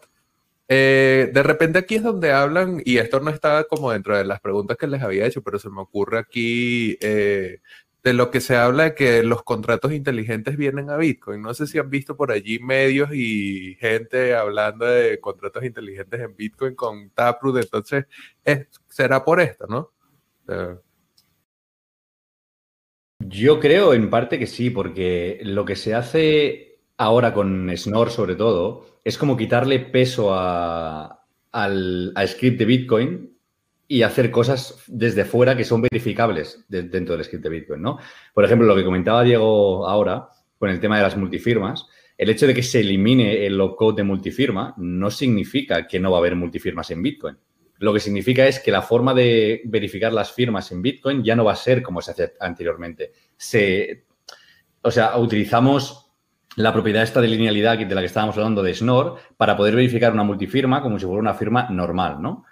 Eh, de repente aquí es donde hablan, y esto no estaba como dentro de las preguntas que les había hecho, pero se me ocurre aquí eh, de lo que se habla de que los contratos inteligentes vienen a Bitcoin. No sé si han visto por allí medios y gente hablando de contratos inteligentes en Bitcoin con Taproot. Entonces, será por esto, ¿no? Yo creo en parte que sí, porque lo que se hace ahora con Snor sobre todo es como quitarle peso a, al, script de Bitcoin y hacer cosas desde fuera que son verificables dentro del script de Bitcoin, ¿no? Por ejemplo, lo que comentaba Diego ahora con el tema de las multifirmas, el hecho de que se elimine el code de multifirma no significa que no va a haber multifirmas en Bitcoin. Lo que significa es que la forma de verificar las firmas en Bitcoin ya no va a ser como se hacía anteriormente. Se, o sea, utilizamos la propiedad esta de linealidad de la que estábamos hablando de Snor para poder verificar una multifirma como si fuera una firma normal, ¿no?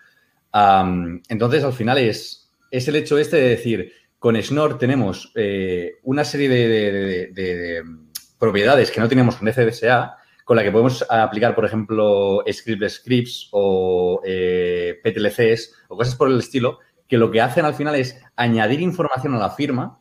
entonces, al final es, es el hecho este de decir, con Snor tenemos eh, una serie de, propiedades que no teníamos con FDSA, con la que podemos aplicar, por ejemplo, script scripts o eh, PTLCs o cosas por el estilo, que lo que hacen al final es añadir información a la firma,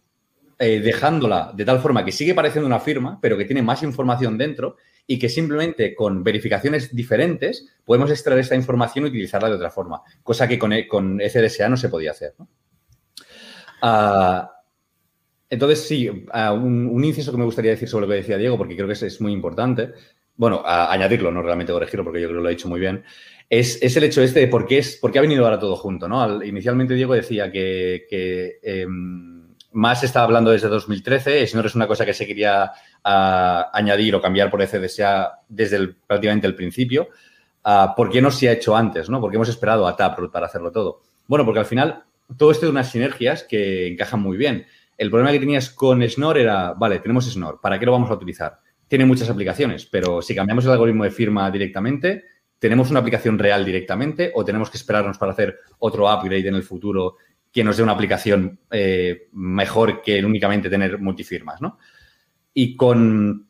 eh, dejándola de tal forma que sigue pareciendo una firma, pero que tiene más información dentro y que simplemente con verificaciones diferentes podemos extraer esta información y utilizarla de otra forma, cosa que con, e, con FDSA no se podía hacer. Ah, entonces, sí, ah, un, inciso que me gustaría decir sobre lo que decía Diego, porque creo que es, muy importante, bueno, añadirlo, no realmente corregirlo, porque yo creo que lo ha dicho muy bien, es, el hecho este de por qué, es, por qué ha venido ahora todo junto. ¿no? inicialmente Diego decía que, em, más estaba hablando desde 2013, no es una cosa que se quería ah, añadir o cambiar por FDSA desde prácticamente el principio. Ah, ¿Por qué no se ha hecho antes? ¿no? ¿Por qué hemos esperado a Taproot para hacerlo todo? Bueno, porque al final todo esto de unas sinergias que encajan muy bien. El problema que tenías con Snor era, vale, tenemos Snor, ¿para qué lo vamos a utilizar? Tiene muchas aplicaciones, pero si cambiamos el algoritmo de firma directamente, ¿tenemos una aplicación real directamente o tenemos que esperarnos para hacer otro upgrade en el futuro que nos dé una aplicación eh, mejor que únicamente tener multifirmas, ¿no? Y con,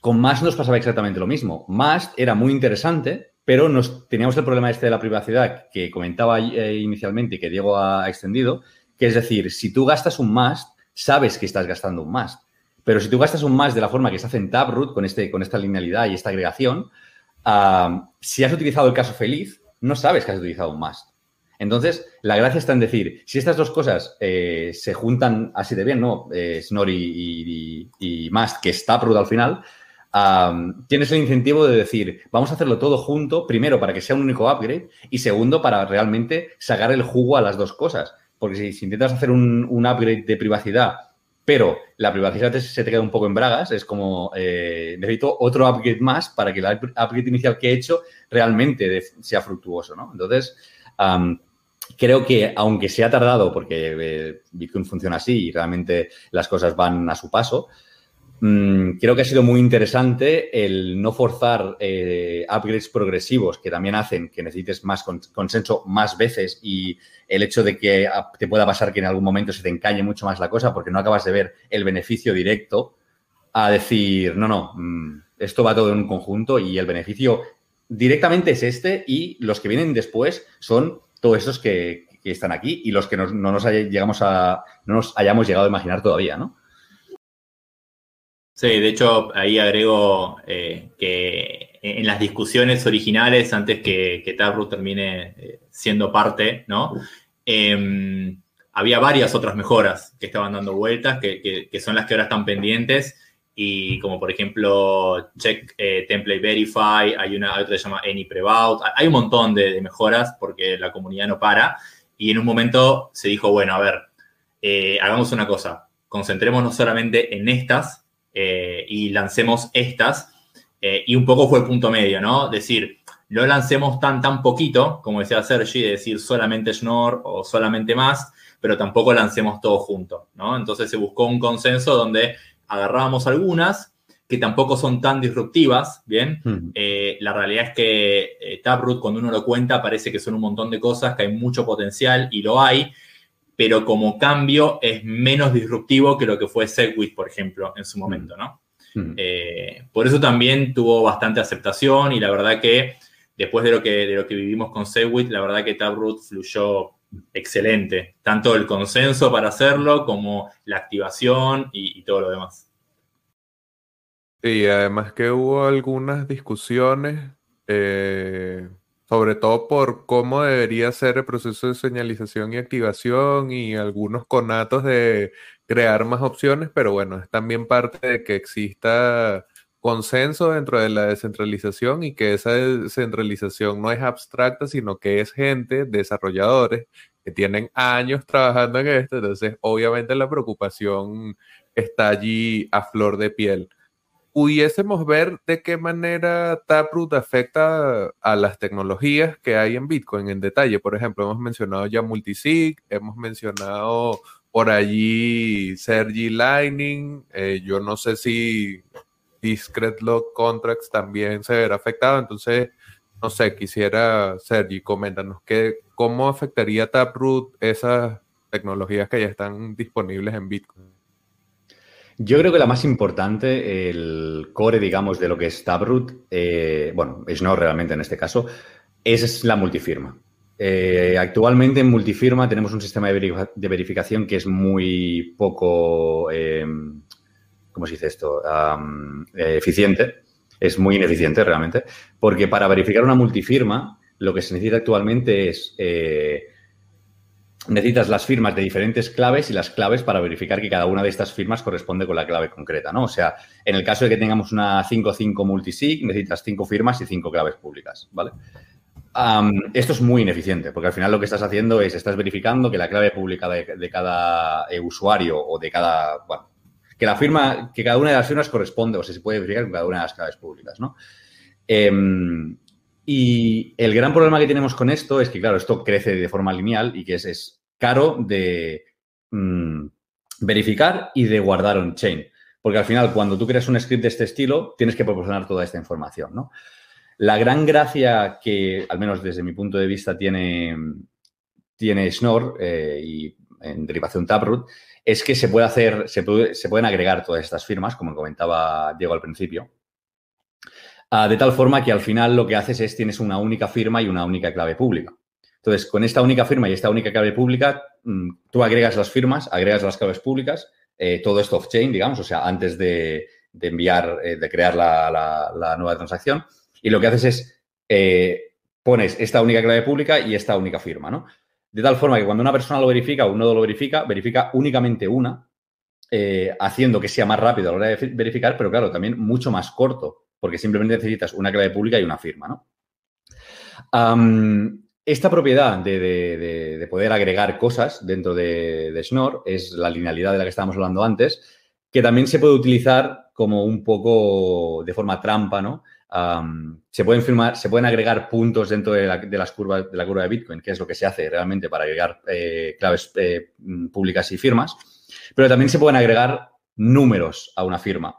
con Mast nos pasaba exactamente lo mismo. Mast era muy interesante pero nos, teníamos el problema este de la privacidad que comentaba eh, inicialmente y que Diego ha extendido, que es decir, si tú gastas un must, sabes que estás gastando un must. Pero si tú gastas un must de la forma que se hace en Taproot, con, este, con esta linealidad y esta agregación, si has utilizado el caso feliz, no sabes que has utilizado un must. Entonces, la gracia está en decir, si estas dos cosas eh, se juntan así de bien, ¿no? Eh, y, y, que está Taproot al final, tienes el incentivo de decir, vamos a hacerlo todo junto, primero para que sea un único upgrade y segundo para realmente sacar el jugo a las dos cosas. Porque si, intentas hacer un, upgrade de privacidad, pero la privacidad se te queda un poco en bragas, es como, eh, necesito otro upgrade más para que el upgrade inicial que he hecho realmente sea fructuoso, ¿no? Entonces, creo que aunque se ha tardado, porque eh, Bitcoin funciona así y realmente las cosas van a su paso, creo que ha sido muy interesante el no forzar eh, upgrades progresivos que también hacen que necesites más consenso más veces y el hecho de que te pueda pasar que en algún momento se te encañe mucho más la cosa porque no acabas de ver el beneficio directo a decir, no, no, mm, esto va todo en un conjunto y el beneficio directamente es este y los que vienen después son todos esos que, están aquí y los que no, nos llegamos a, no nos hayamos llegado a imaginar todavía, ¿no? Sí, de hecho, ahí agrego eh, que en las discusiones originales, antes que, que termine eh, siendo parte, ¿no? Em, había varias otras mejoras que estaban dando vueltas, que, son las que ahora están pendientes, y como por ejemplo Check eh, Template Verify, hay una otra que se llama Any Prevout, hay un montón de, de, mejoras porque la comunidad no para, y en un momento se dijo, bueno, a ver, hagamos una cosa, concentrémonos solamente en estas, eh, y lancemos estas. Eh, y un poco fue el punto medio, ¿no? Decir, no lancemos tan, tan poquito, como decía Sergi, decir solamente Schnorr o solamente más, pero tampoco lancemos todo junto, ¿no? Entonces se buscó un consenso donde agarrábamos algunas que tampoco son tan disruptivas, ¿bien? Eh, la realidad es que Taproot, cuando uno lo cuenta, parece que son un montón de cosas, que hay mucho potencial y lo hay, pero como cambio es menos disruptivo que lo que fue Segwit, por ejemplo, en su momento, ¿no? Eh, por eso también tuvo bastante aceptación y la verdad que después de lo que, de lo que vivimos con Segwit, la verdad que Taproot fluyó excelente, tanto el consenso para hacerlo como la activación y, todo lo demás. Y además que hubo algunas discusiones eh, sobre todo por cómo debería ser el proceso de señalización y activación y algunos conatos de crear más opciones, pero bueno, es también parte de que exista consenso dentro de la descentralización y que esa descentralización no es abstracta, sino que es gente, desarrolladores, que tienen años trabajando en esto, entonces obviamente la preocupación está allí a flor de piel pudiésemos ver de qué manera Taproot afecta a las tecnologías que hay en Bitcoin en detalle. Por ejemplo, hemos mencionado ya multisig, hemos mencionado por allí Sergi Lightning. Eh, yo no sé si Discrete Log Contracts también se verá afectado. Entonces, no sé, quisiera, Sergi, coméntanos que, cómo afectaría Taproot esas tecnologías que ya están disponibles en Bitcoin. Yo creo que la más importante, el core, digamos, de lo que es Taproot, eh, bueno, es no realmente en este caso, es la multifirma. Eh, actualmente en multifirma tenemos un sistema de, verificación que es muy poco, em, ¿cómo se dice esto? eficiente. Es muy ineficiente realmente, porque para verificar una multifirma lo que se necesita actualmente es eh, necesitas las firmas de diferentes claves y las claves para verificar que cada una de estas firmas corresponde con la clave concreta, ¿no? O sea, en el caso de que tengamos una 5.5 multisig, necesitas cinco firmas y cinco claves públicas, ¿vale? esto es muy ineficiente, porque al final lo que estás haciendo es, estás verificando que la clave pública de, cada eh, usuario o de cada, bueno, que la firma, que cada una de las firmas corresponde o se puede verificar con cada una de las claves públicas, ¿no? Em, y el gran problema que tenemos con esto es que, claro, esto crece de forma lineal y que es caro de mm, verificar y de guardar on-chain. Porque al final, cuando tú creas un script de este estilo, tienes que proporcionar toda esta información. La gran gracia que, al menos desde mi punto de vista, tiene, tiene Schnorr eh, y en derivación Taproot, es que se puede hacer, se, pueden agregar todas estas firmas, como comentaba Diego al principio. Ah, de tal forma que al final lo que haces es tienes una única firma y una única clave pública. Entonces, con esta única firma y esta única clave pública, mm, tú agregas las firmas, agregas las claves públicas, eh, todo esto off-chain, digamos, o sea, antes de, enviar, eh, de crear la, nueva transacción. Y lo que haces es eh, pones esta única clave pública y esta única firma, ¿no? De tal forma que cuando una persona lo verifica o un nodo lo verifica, verifica únicamente una, haciendo que sea más rápido a la hora de verificar, pero claro, también mucho más corto, porque simplemente necesitas una clave pública y una firma, ¿no? Esta propiedad de, poder agregar cosas dentro de, Schnorr es la linealidad de la que estábamos hablando antes, que también se puede utilizar como un poco de forma trampa, ¿no? se pueden firmar, se pueden agregar puntos dentro de, las curvas de la curva de Bitcoin, que es lo que se hace realmente para agregar eh, claves eh, públicas y firmas, pero también se pueden agregar números a una firma.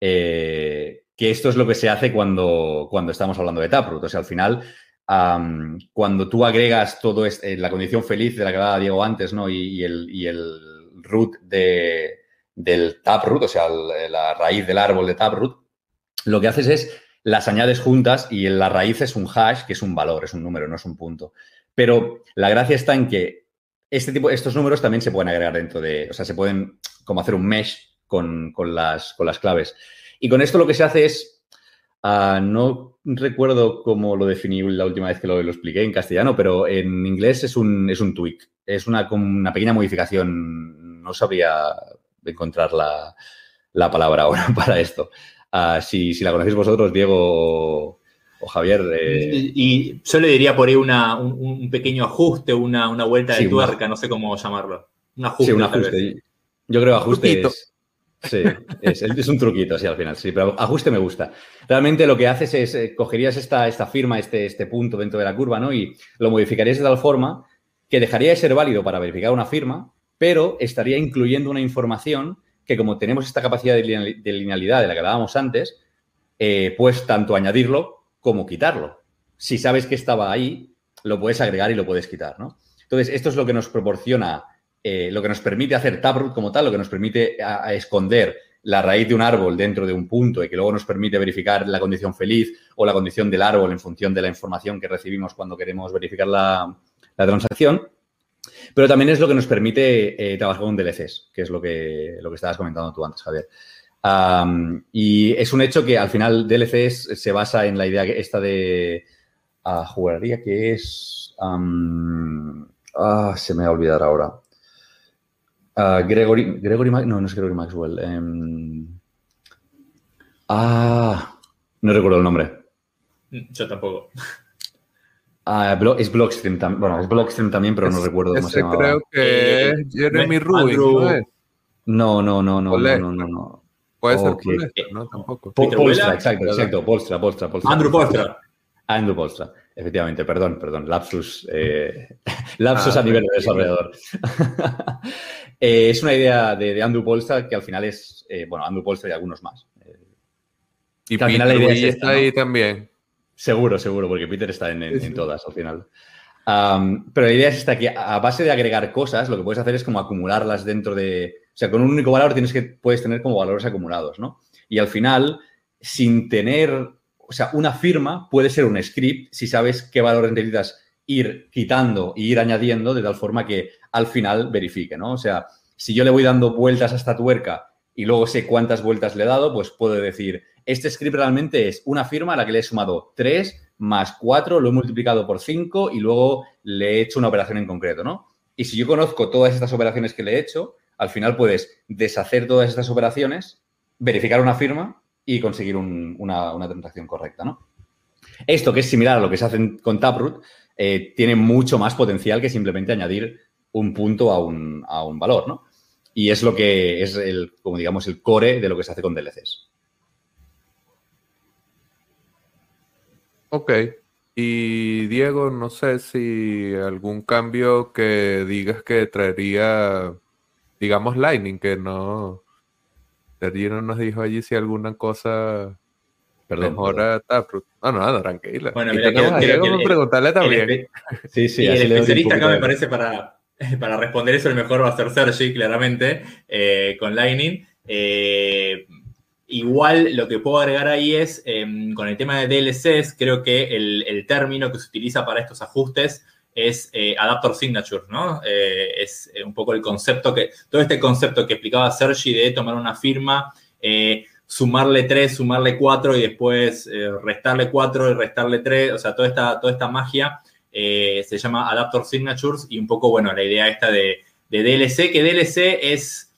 Eh, que esto es lo que se hace cuando, cuando estamos hablando de Taproot. O sea, al final cuando tú agregas todo esto, eh, la condición feliz de la que hablaba Diego antes, ¿no? Y, el, root de, del taproot, o sea, la raíz del árbol de taproot, lo que haces es las añades juntas y en la raíz es un hash, que es un valor, es un número, no es un punto. Pero la gracia está en que este tipo, estos números también se pueden agregar dentro de, o sea, se pueden como hacer un mesh con las claves. Y con esto lo que se hace es Ah, no recuerdo cómo lo definí la última vez que lo, expliqué en castellano, pero en inglés es un, es un tweak. Es una, una pequeña modificación. No sabría encontrar la, palabra ahora para esto. Ah, si, la conocéis vosotros, Diego o, Javier. Eh, y, yo le diría por ahí una, un, pequeño ajuste, una, vuelta de tuerca, no sé cómo llamarlo. Un ajuste. Sí, un ajuste. Yo creo ajuste es, Sí, es, un truquito, sí, al final, sí, pero ajuste me gusta. Realmente lo que haces es, eh, cogerías esta, esta firma, este, este punto dentro de la curva, ¿no? Y lo modificarías de tal forma que dejaría de ser válido para verificar una firma, pero estaría incluyendo una información que como tenemos esta capacidad de, linealidad de la que hablábamos antes, eh, pues tanto añadirlo como quitarlo. Si sabes que estaba ahí, lo puedes agregar y lo puedes quitar, ¿no? Entonces, esto es lo que nos proporciona eh, lo que nos permite hacer Taproot como tal, lo que nos permite esconder la raíz de un árbol dentro de un punto y que luego nos permite verificar la condición feliz o la condición del árbol en función de la información que recibimos cuando queremos verificar la, transacción. Pero también es lo que nos permite eh, trabajar con DLCs, que es lo que, estabas comentando tú antes, Javier. y es un hecho que al final DLCs se basa en la idea esta de uh, jugaría que es... ah, se me va a olvidar ahora. Gregory, Gregory no, no es Gregory Maxwell. Em, ah, no recuerdo el nombre. Yo tampoco. Ah, es Blockstream también. Bueno, es Blockstream también, pero no recuerdo cómo se llama. Creo que es Jeremy Rubin, ¿no No, no, no, no, no, no, Puede ser ¿no? Tampoco. Polstra, exacto, exacto. Polstra, Polstra, Polstra. Andrew Polstra. Andrew Polstra. Efectivamente, perdón, perdón, lapsus, eh, lapsus ah, a nivel de desarrollador. Eh, es una idea de, Andrew Polstra que al final es, eh, bueno, Andrew Polstra y algunos más. y al final la idea está ahí también. Seguro, seguro, porque Peter está en, todas al final. pero la idea es esta, que a base de agregar cosas, lo que puedes hacer es como acumularlas dentro de... O sea, con un único valor tienes que, puedes tener como valores acumulados, ¿no? Y al final, sin tener o sea, una firma puede ser un script si sabes qué valores necesitas ir quitando y ir añadiendo de tal forma que al final verifique, ¿no? O sea, si yo le voy dando vueltas a esta tuerca y luego sé cuántas vueltas le he dado, pues puedo decir, este script realmente es una firma a la que le he sumado 3 más 4, lo he multiplicado por 5 y luego le he hecho una operación en concreto, ¿no? Y si yo conozco todas estas operaciones que le he hecho, al final puedes deshacer todas estas operaciones, verificar una firma y conseguir una, transacción correcta, ¿no? Esto, que es similar a lo que se hace con Taproot, eh, tiene mucho más potencial que simplemente añadir un punto a un, valor, ¿no? Y es lo que es el, como digamos, el core de lo que se hace con DLCs. Ok. Y Diego, no sé si algún cambio que digas que traería, digamos, Lightning, que no, no nos dijo allí si alguna cosa perdón, mejora Taproot. No, no, tranquila. Bueno, mira, quiero, preguntarle también. sí, sí. el especialista acá me parece para, para responder eso el mejor va a ser Sergi, claramente, eh, con Lightning. Eh, igual lo que puedo agregar ahí es, em, con el tema de DLCs, creo que el, término que se utiliza para estos ajustes es eh, Adapter Signature, ¿no? Eh, es un poco el concepto que, todo este concepto que explicaba Sergi de tomar una firma, sumarle 3, sumarle 4 y después restarle 4 y restarle 3, o sea, toda esta, toda esta magia se llama Adapter Signatures y un poco, bueno, la idea esta de, de DLC, que DLC es,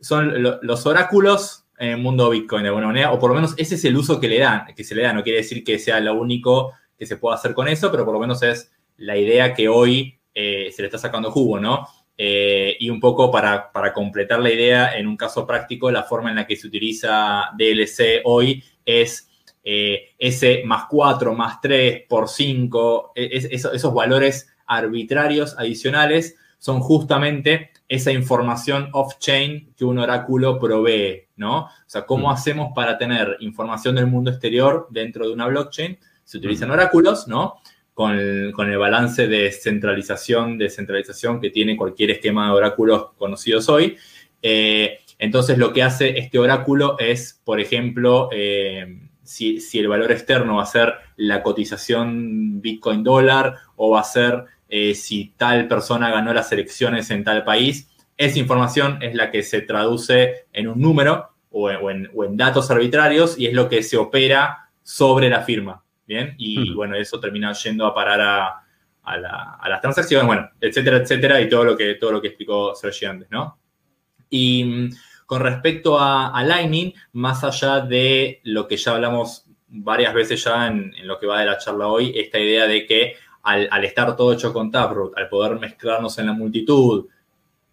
son los oráculos en el mundo Bitcoin de alguna manera, o por lo menos ese es el uso que le dan, que se le da. No quiere decir que sea lo único que se pueda hacer con eso, pero por lo menos es la idea que hoy eh, se le está sacando jugo, ¿no? Eh, y un poco para, para, completar la idea, en un caso práctico, la forma en la que se utiliza DLC hoy es eh, ese más 4, más 3 por 5, e, esos valores arbitrarios adicionales son justamente esa información off-chain que un oráculo provee, ¿no? O sea, ¿cómo mm. hacemos para tener información del mundo exterior dentro de una blockchain? Se utilizan mm. oráculos, ¿no? Con el, balance de centralización, descentralización que tiene cualquier esquema de oráculos conocidos hoy. Eh, entonces, lo que hace este oráculo es, por ejemplo, eh, si, el valor externo va a ser la cotización Bitcoin dólar o va a ser eh, si tal persona ganó las elecciones en tal país. Esa información es la que se traduce en un número o en, datos arbitrarios y es lo que se opera sobre la firma. Bien, y bueno, eso termina yendo a parar a, las transacciones, bueno, etcétera, etcétera, y todo lo que, todo lo que explicó Sergi antes, ¿no? Y mm, con respecto a, Lightning, más allá de lo que ya hablamos varias veces ya en, en, lo que va de la charla hoy, esta idea de que al, estar todo hecho con Taproot, al poder mezclarnos en la multitud,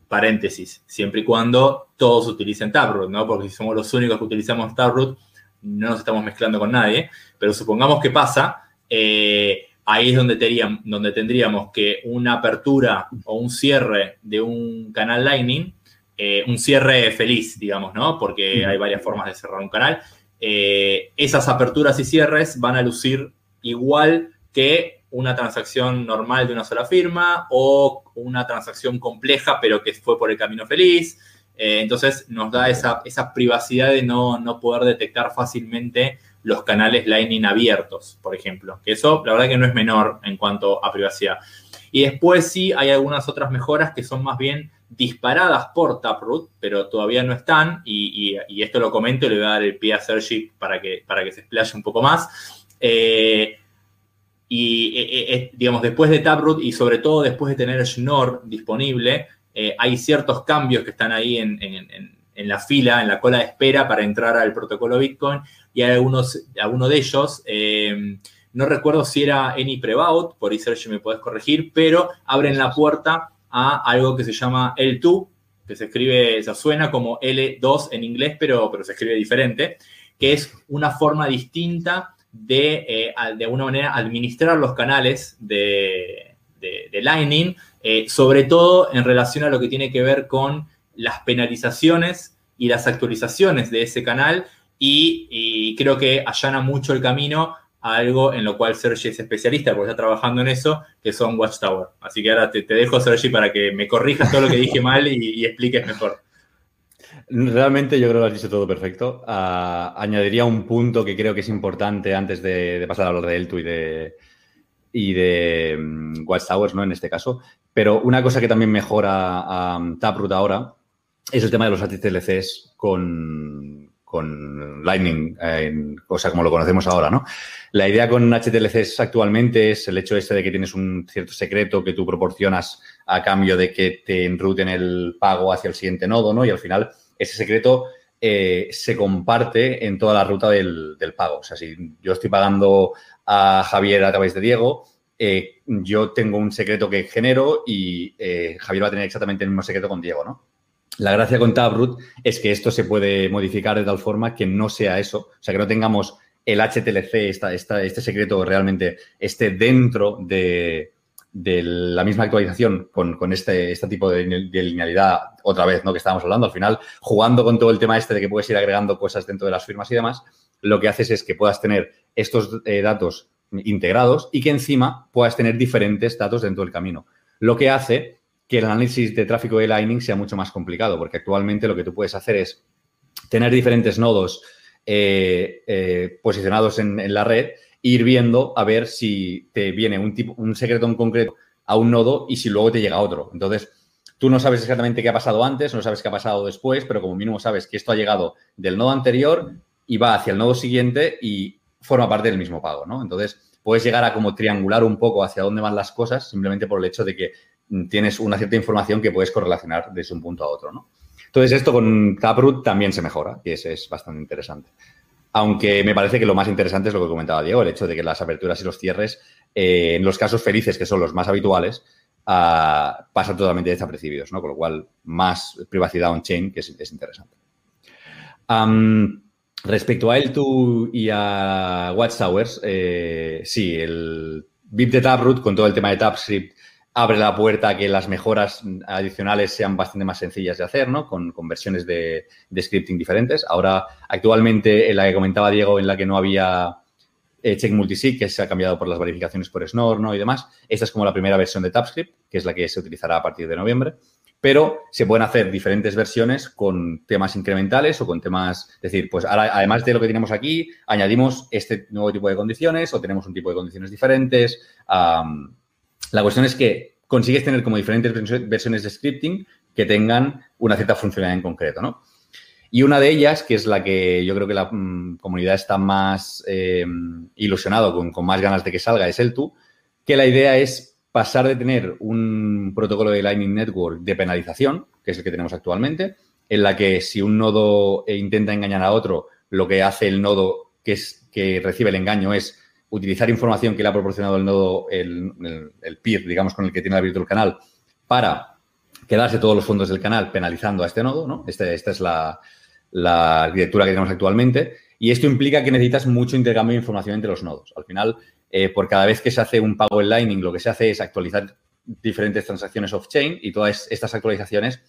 paréntesis, siempre y cuando todos utilicen Taproot, ¿no? Porque si somos los únicos que utilizamos Taproot, no nos estamos mezclando con nadie, pero supongamos que pasa, eh, ahí es donde tendríamos, donde tendríamos que una apertura o un cierre de un canal Lightning, eh, un cierre feliz, digamos, ¿no? Porque hay varias formas de cerrar un canal. Eh, esas aperturas y cierres van a lucir igual que una transacción normal de una sola firma o una transacción compleja pero que fue por el camino feliz. Eh, entonces nos da esa, privacidad de no, poder detectar fácilmente los canales Lightning abiertos, por ejemplo. Que eso, la verdad que no es menor en cuanto a privacidad. Y después sí hay algunas otras mejoras que son más bien disparadas por Taproot, pero todavía no están. Y, esto lo comento y le voy a dar el pie a Sergi para que, se explaye un poco más. Eh, y, eh, digamos, después de Taproot y sobre todo después de tener Schnorr disponible, eh, hay ciertos cambios que están ahí en, la fila, en la cola de espera para entrar al protocolo Bitcoin. Y hay algunos, algunos de ellos, no recuerdo si era Any Prevout, por ahí Sergio me puedes corregir, pero abren la puerta a algo que se llama L2, que se escribe, se suena como L2 en inglés, pero, pero se escribe diferente, que es una forma distinta de, eh, de alguna manera, administrar los canales de, de, Lightning, eh, sobre todo en relación a lo que tiene que ver con las penalizaciones y las actualizaciones de ese canal y, creo que allana mucho el camino a algo en lo cual Sergi es especialista porque está trabajando en eso, que son Watchtower. Así que ahora te, dejo, Sergi, para que me corrijas todo lo que dije mal y expliques mejor. Realmente yo creo que lo has dicho todo perfecto. Ah, añadiría un punto que creo que es importante antes de, pasar a hablar de Eltu y de, y de um, Watchtowers, ¿no? En este caso. Pero una cosa que también mejora a Taproot ahora es el tema de los HTLCs con, con Lightning, o sea, como lo conocemos ahora, ¿no? La idea con HTLCs actualmente es el hecho este de que tienes un cierto secreto que tú proporcionas a cambio de que te enruten el pago hacia el siguiente nodo, ¿no? Y al final ese secreto eh, se comparte en toda la ruta del, pago. O sea, si yo estoy pagando a Javier a través de Diego, eh, yo tengo un secreto que genero y eh, Javier va a tener exactamente el mismo secreto con Diego, ¿no? La gracia con Taproot es que esto se puede modificar de tal forma que no sea eso, o sea, que no tengamos el HTLC, este secreto realmente esté dentro de, de la misma actualización con, este, este tipo de, linealidad, otra vez, ¿no? Que estábamos hablando, al final, jugando con todo el tema este de que puedes ir agregando cosas dentro de las firmas y demás, lo que haces es que puedas tener estos eh, datos integrados y que encima puedas tener diferentes datos dentro del camino. Lo que hace que el análisis de tráfico de Lightning sea mucho más complicado, porque actualmente lo que tú puedes hacer es tener diferentes nodos eh, eh, posicionados en, la red, e ir viendo a ver si te viene un, tipo, un secreto en concreto a un nodo y si luego te llega otro. Entonces, tú no sabes exactamente qué ha pasado antes, no sabes qué ha pasado después, pero como mínimo sabes que esto ha llegado del nodo anterior y va hacia el nodo siguiente y forma parte del mismo pago, ¿no? Entonces, puedes llegar a como triangular un poco hacia dónde van las cosas simplemente por el hecho de que tienes una cierta información que puedes correlacionar desde un punto a otro, ¿no? Entonces, esto con Taproot también se mejora y es, es bastante interesante. Aunque me parece que lo más interesante es lo que comentaba Diego, el hecho de que las aperturas y los cierres, eh, en los casos felices, que son los más habituales, uh, pasan totalmente desapercibidos, ¿no? Con lo cual, más privacidad on-chain, que es, interesante. Respecto a L2 y a Watchtowers, eh, sí, el VIP de Taproot con todo el tema de TapScript abre la puerta a que las mejoras adicionales sean bastante más sencillas de hacer, ¿no? Con, versiones de, scripting diferentes. Ahora, actualmente, en la que comentaba Diego, en la que no había eh, check multisig, que se ha cambiado por las verificaciones por Snore, ¿no? Y demás. Esta es como la primera versión de TypeScript, que es la que se utilizará a partir de noviembre. Pero se pueden hacer diferentes versiones con temas incrementales o con temas, es decir, pues ahora, además de lo que tenemos aquí, añadimos este nuevo tipo de condiciones o tenemos un tipo de condiciones diferentes. La cuestión es que consigues tener como diferentes versiones de scripting que tengan una cierta funcionalidad en concreto, ¿no? Y una de ellas, que es la que yo creo que la mm, comunidad está más eh, ilusionado, con, con, más ganas de que salga, es el tú, que la idea es pasar de tener un protocolo de Lightning Network de penalización, que es el que tenemos actualmente, en la que si un nodo intenta engañar a otro, lo que hace el nodo que, es, que recibe el engaño es utilizar información que le ha proporcionado el nodo, el, peer, digamos, con el que tiene abierto el canal, para quedarse todos los fondos del canal penalizando a este nodo, ¿no? Este, esta es la, arquitectura que tenemos actualmente. Y esto implica que necesitas mucho intercambio de información entre los nodos. Al final, eh, por cada vez que se hace un pago en Lightning, lo que se hace es actualizar diferentes transacciones off-chain y todas estas actualizaciones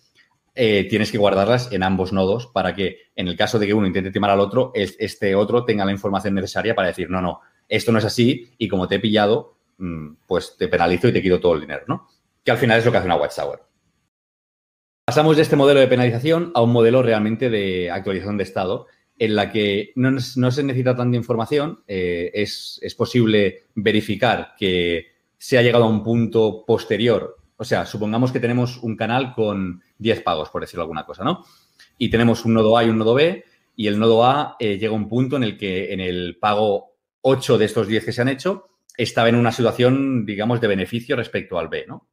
eh, tienes que guardarlas en ambos nodos para que en el caso de que uno intente timar al otro, este otro tenga la información necesaria para decir, no, no, esto no es así y como te he pillado, mm, pues te penalizo y te quito todo el dinero, ¿no? Que al final es lo que hace una Watchtower. Pasamos de este modelo de penalización a un modelo realmente de actualización de estado en la que no, se necesita tanta información, eh, es, posible verificar que se ha llegado a un punto posterior. O sea, supongamos que tenemos un canal con 10 pagos, por decirlo alguna cosa, ¿no? Y tenemos un nodo A y un nodo B, y el nodo A eh, llega a un punto en el que en el pago 8 de estos 10 que se han hecho estaba en una situación, digamos, de beneficio respecto al B, ¿no?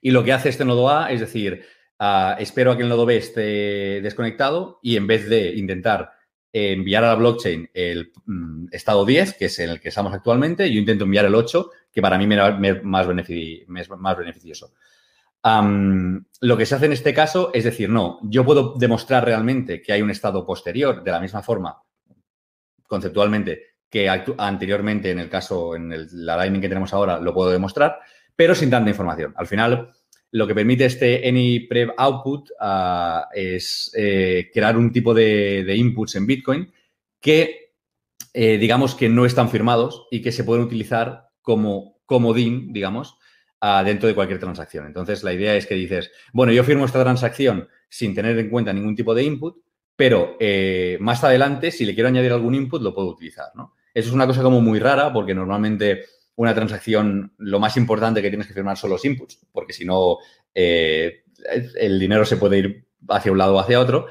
Y lo que hace este nodo A es decir, ah, espero a que el nodo B esté desconectado y en vez de intentar enviar a la blockchain el mm, estado 10, que es en el que estamos actualmente, yo intento enviar el 8, que para mí me, es más, beneficioso. lo que se hace en este caso es decir, no, yo puedo demostrar realmente que hay un estado posterior de la misma forma, conceptualmente, que anteriormente, en el caso, en el, la Lightning que tenemos ahora, lo puedo demostrar, pero sin tanta información. Al final, lo que permite este AnyPrev output ah, es eh, crear un tipo de, inputs en Bitcoin que, eh, digamos, que no están firmados y que se pueden utilizar como comodín, digamos, ah, dentro de cualquier transacción. Entonces, la idea es que dices, bueno, yo firmo esta transacción sin tener en cuenta ningún tipo de input, pero eh, más adelante, si le quiero añadir algún input, lo puedo utilizar. Eso es una cosa como muy rara porque normalmente una transacción lo más importante que tienes que firmar son los inputs, porque si no, eh, el dinero se puede ir hacia un lado o hacia otro.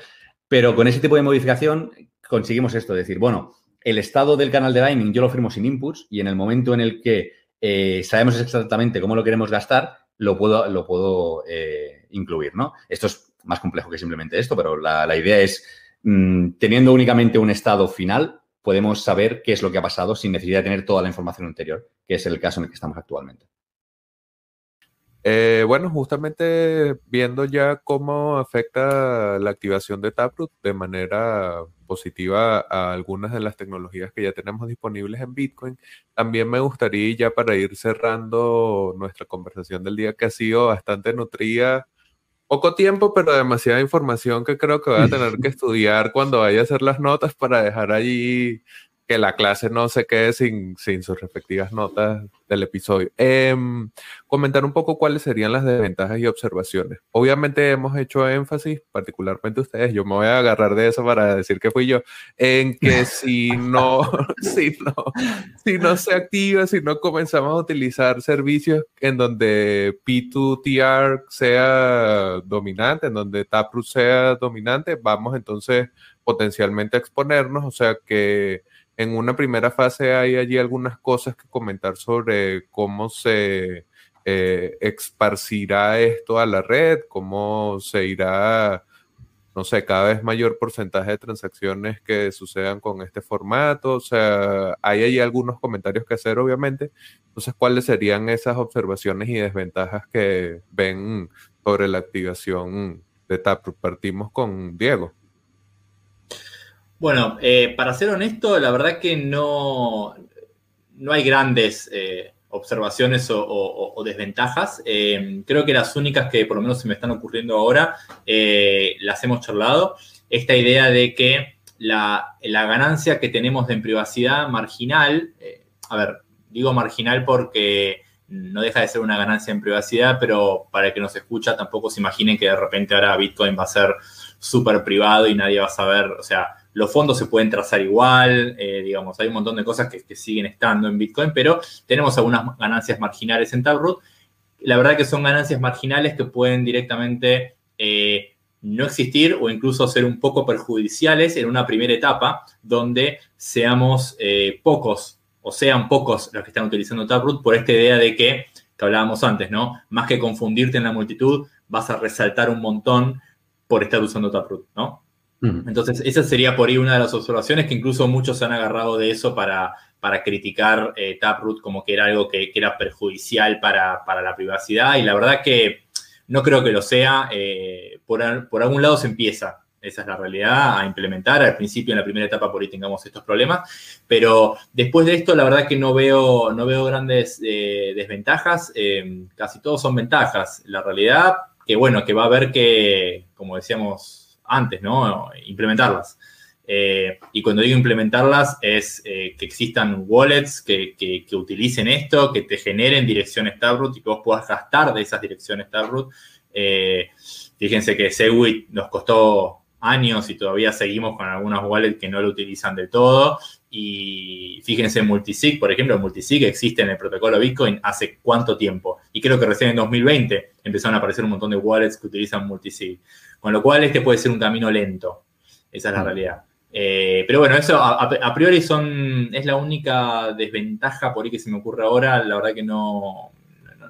Pero con ese tipo de modificación conseguimos esto, decir, bueno, el estado del canal de Lightning yo lo firmo sin inputs y en el momento en el que eh, sabemos exactamente cómo lo queremos gastar, lo puedo, lo puedo eh, incluir, ¿no? Esto es más complejo que simplemente esto, pero la, idea es, mm, teniendo únicamente un estado final, podemos saber qué es lo que ha pasado sin necesidad de tener toda la información anterior, que es el caso en el que estamos actualmente. Eh, bueno, justamente viendo ya cómo afecta la activación de Taproot de manera positiva a algunas de las tecnologías que ya tenemos disponibles en Bitcoin, también me gustaría ya para ir cerrando nuestra conversación del día que ha sido bastante nutrida poco tiempo, pero demasiada información que creo que voy a tener que estudiar cuando vaya a hacer las notas para dejar allí que la clase no se quede sin, sin sus respectivas notas del episodio. Em, comentar un poco cuáles serían las desventajas y observaciones. Obviamente hemos hecho énfasis, particularmente ustedes, yo me voy a agarrar de eso para decir que fui yo, en que si no, si no, si no se activa, si no comenzamos a utilizar servicios en donde P2TR sea dominante, en donde Taproot sea dominante, vamos entonces potencialmente a exponernos, o sea que en una primera fase hay allí algunas cosas que comentar sobre cómo se eh, esparcirá esto a la red, cómo se irá, no sé, cada vez mayor porcentaje de transacciones que sucedan con este formato. O sea, hay allí algunos comentarios que hacer, obviamente. Entonces, ¿cuáles serían esas observaciones y desventajas que ven sobre la activación de Taproot? Partimos con Diego. Bueno, eh, para ser honesto, la verdad que no, no hay grandes eh, observaciones o, desventajas. Eh, creo que las únicas que por lo menos se me están ocurriendo ahora las hemos charlado. Esta idea de que la, la ganancia que tenemos en privacidad marginal, a ver, digo marginal porque no deja de ser una ganancia en privacidad, pero para el que nos escucha tampoco se imaginen que de repente ahora Bitcoin va a ser súper privado y nadie va a saber, o sea, los fondos se pueden trazar igual, eh, digamos, hay un montón de cosas que, siguen estando en Bitcoin, pero tenemos algunas ganancias marginales en Taproot. La verdad que son ganancias marginales que pueden directamente eh, no existir o incluso ser un poco perjudiciales en una primera etapa donde seamos eh, pocos o sean pocos los que están utilizando Taproot por esta idea de que, que hablábamos antes, ¿no? Más que confundirte en la multitud, vas a resaltar un montón por estar usando Taproot, ¿no? Entonces, esa sería por ahí una de las observaciones que incluso muchos se han agarrado de eso para, para criticar eh, Taproot como que era algo que, era perjudicial para, la privacidad. Y la verdad que no creo que lo sea. Eh, por, algún lado se empieza, esa es la realidad, a implementar. Al principio, en la primera etapa, por ahí tengamos estos problemas. Pero después de esto, la verdad que no veo, no veo grandes eh, desventajas. casi todos son ventajas. La realidad que, bueno, que va a haber que, como decíamos antes, ¿no? Implementarlas. Eh, y cuando digo implementarlas es eh, que existan wallets que, utilicen esto, que te generen direcciones Taproot y que vos puedas gastar de esas direcciones Taproot. Eh, fíjense que Segwit nos costó años y todavía seguimos con algunas wallets que no lo utilizan del todo. Y fíjense en Multisig, por ejemplo, Multisig existe en el protocolo Bitcoin hace cuánto tiempo. Y creo que recién en 2020 empezaron a aparecer un montón de wallets que utilizan Multisig. Con lo cual este puede ser un camino lento. Esa es la realidad. Eh, pero bueno, eso a, priori son, es la única desventaja por ahí que se me ocurre ahora. La verdad que no,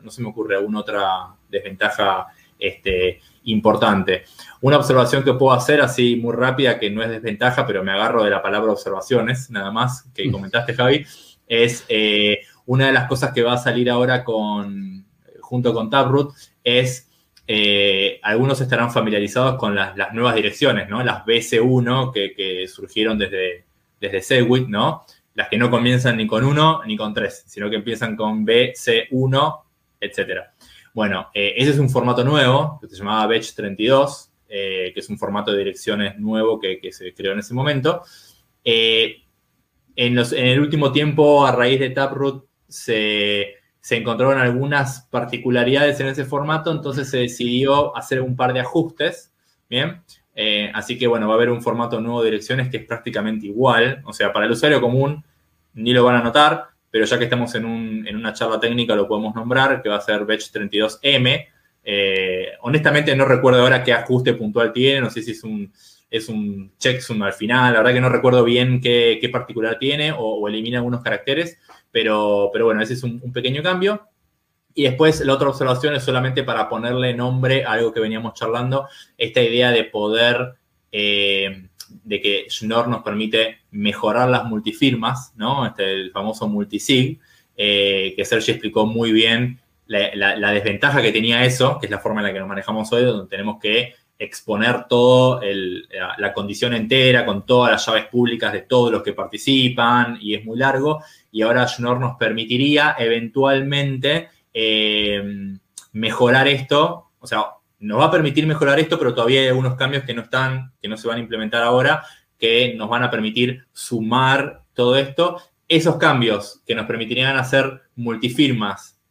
no, se me ocurre alguna otra desventaja este, importante. Una observación que puedo hacer así muy rápida, que no es desventaja, pero me agarro de la palabra observaciones, nada más, que mm. comentaste, Javi, es eh, una de las cosas que va a salir ahora con, junto con Taproot, es eh, algunos estarán familiarizados con las, nuevas direcciones, ¿no? Las BC1 que, surgieron desde, desde Segwit, ¿no? Las que no comienzan ni con 1 ni con 3, sino que empiezan con BC1, etc. Bueno, eh, ese es un formato nuevo que se llamaba Batch 32, eh, que es un formato de direcciones nuevo que, se creó en ese momento. En, en, el último tiempo, a raíz de Taproot, se se encontraron algunas particularidades en ese formato, entonces se decidió hacer un par de ajustes, ¿bien? Eh, así que bueno, va a haber un formato nuevo de direcciones que es prácticamente igual, o sea, para el usuario común ni lo van a notar, pero ya que estamos en, una charla técnica lo podemos nombrar, que va a ser Batch 32M. Eh, honestamente no recuerdo ahora qué ajuste puntual tiene, no sé si es un, es un checksum al final, la verdad que no recuerdo bien qué, particular tiene o, o elimina algunos caracteres, pero, pero bueno, ese es un, pequeño cambio. Y después la otra observación es solamente para ponerle nombre a algo que veníamos charlando, esta idea de poder, eh, de que Schnorr nos permite mejorar las multifirmas, ¿no? Este, el famoso multisig, eh, que Sergio explicó muy bien la, desventaja que tenía eso, que es la forma en la que nos manejamos hoy, donde tenemos que exponer todo la, condición entera con todas las llaves públicas de todos los que participan y es muy largo. Y ahora Schnorr nos permitiría eventualmente eh, mejorar esto, o sea, nos va a permitir mejorar esto, pero todavía hay algunos cambios que no están, que no se van a implementar ahora, que nos van a permitir sumar todo esto. Esos cambios que nos permitirían hacer multifirmas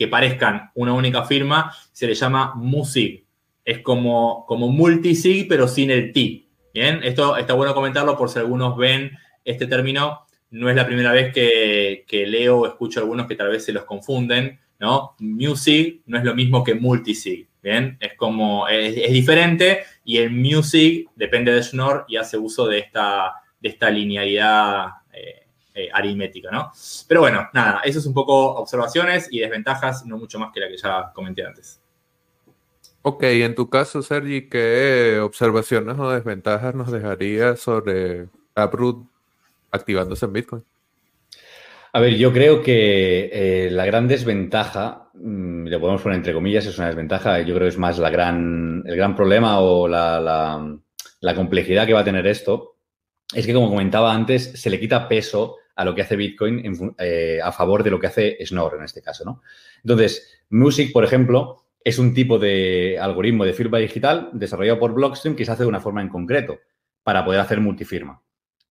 que parezcan una única firma, se le llama MUSIG. Es como, como multisig, pero sin el T. Bien, esto está bueno comentarlo por si algunos ven este término. No es la primera vez que, leo o escucho a algunos que tal vez se los confunden, ¿no? Music no es lo mismo que multisig, ¿bien? Es como, es, diferente y el music depende de Schnorr y hace uso de esta, de esta linealidad eh, eh, aritmética, ¿no? Pero bueno, nada, eso es un poco observaciones y desventajas, no mucho más que la que ya comenté antes. Ok, en tu caso, Sergi, ¿qué observaciones o desventajas nos dejaría sobre Taproot activándose en Bitcoin? A ver, yo creo que eh, la gran desventaja, mm, lo podemos poner entre comillas, es una desventaja, yo creo que es más la gran, el gran problema o la, complejidad que va a tener esto, es que como comentaba antes, se le quita peso a lo que hace Bitcoin eh, a favor de lo que hace Schnorr en este caso, ¿no? Entonces, Music, por ejemplo, es un tipo de algoritmo de firma digital desarrollado por Blockstream que se hace de una forma en concreto para poder hacer multifirma.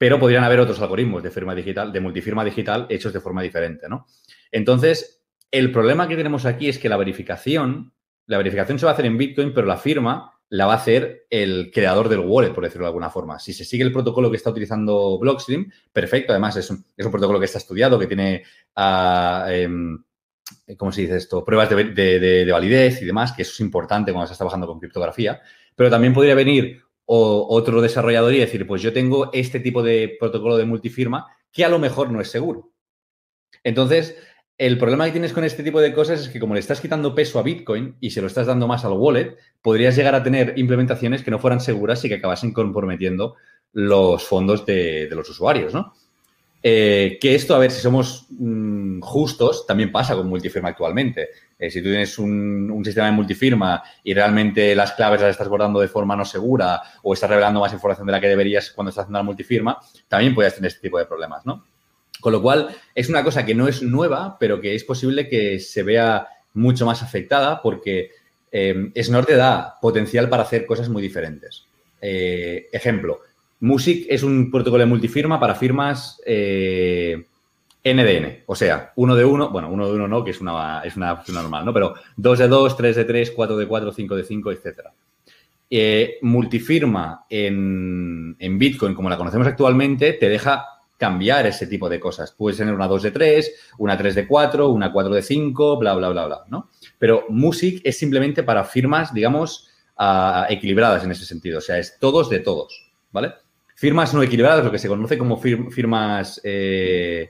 Pero podrían haber otros algoritmos de firma digital, de multifirma digital hechos de forma diferente, ¿no? Entonces, el problema que tenemos aquí es que la verificación, la verificación se va a hacer en Bitcoin, pero la firma la va a hacer el creador del wallet, por decirlo de alguna forma. Si se sigue el protocolo que está utilizando Blockstream, perfecto. Además, es un, protocolo que está estudiado, que tiene, uh, ¿cómo se dice esto? Pruebas de, validez y demás, que eso es importante cuando se está trabajando con criptografía. Pero también podría venir otro desarrollador y decir, pues yo tengo este tipo de protocolo de multifirma que a lo mejor no es seguro. Entonces, el problema que tienes con este tipo de cosas es que como le estás quitando peso a Bitcoin y se lo estás dando más al wallet, podrías llegar a tener implementaciones que no fueran seguras y que acabasen comprometiendo los fondos de, los usuarios, ¿no? Eh, que esto, a ver, si somos mm, justos, también pasa con multifirma actualmente. Eh, si tú tienes un, sistema de multifirma y realmente las claves las estás guardando de forma no segura o estás revelando más información de la que deberías cuando estás haciendo la multifirma, también puedes tener este tipo de problemas, ¿no? Con lo cual, es una cosa que no es nueva, pero que es posible que se vea mucho más afectada porque eh, Snort te da potencial para hacer cosas muy diferentes. Eh, ejemplo, Music es un protocolo de multifirma para firmas eh, NDN, o sea, uno de uno, bueno, uno de uno no, que es una, es una normal, ¿no? Pero 2 de 2, 3 de 3, 4 de 4, 5 de 5, etcétera. multifirma en, en Bitcoin, como la conocemos actualmente, te deja cambiar ese tipo de cosas. Puedes tener una 2 de 3, una 3 de 4, una 4 de 5, bla, bla, bla, bla, ¿no? Pero Music es simplemente para firmas, digamos, uh, equilibradas en ese sentido. O sea, es todos de todos, ¿vale? Firmas no equilibradas, lo que se conoce como firmas... Eh,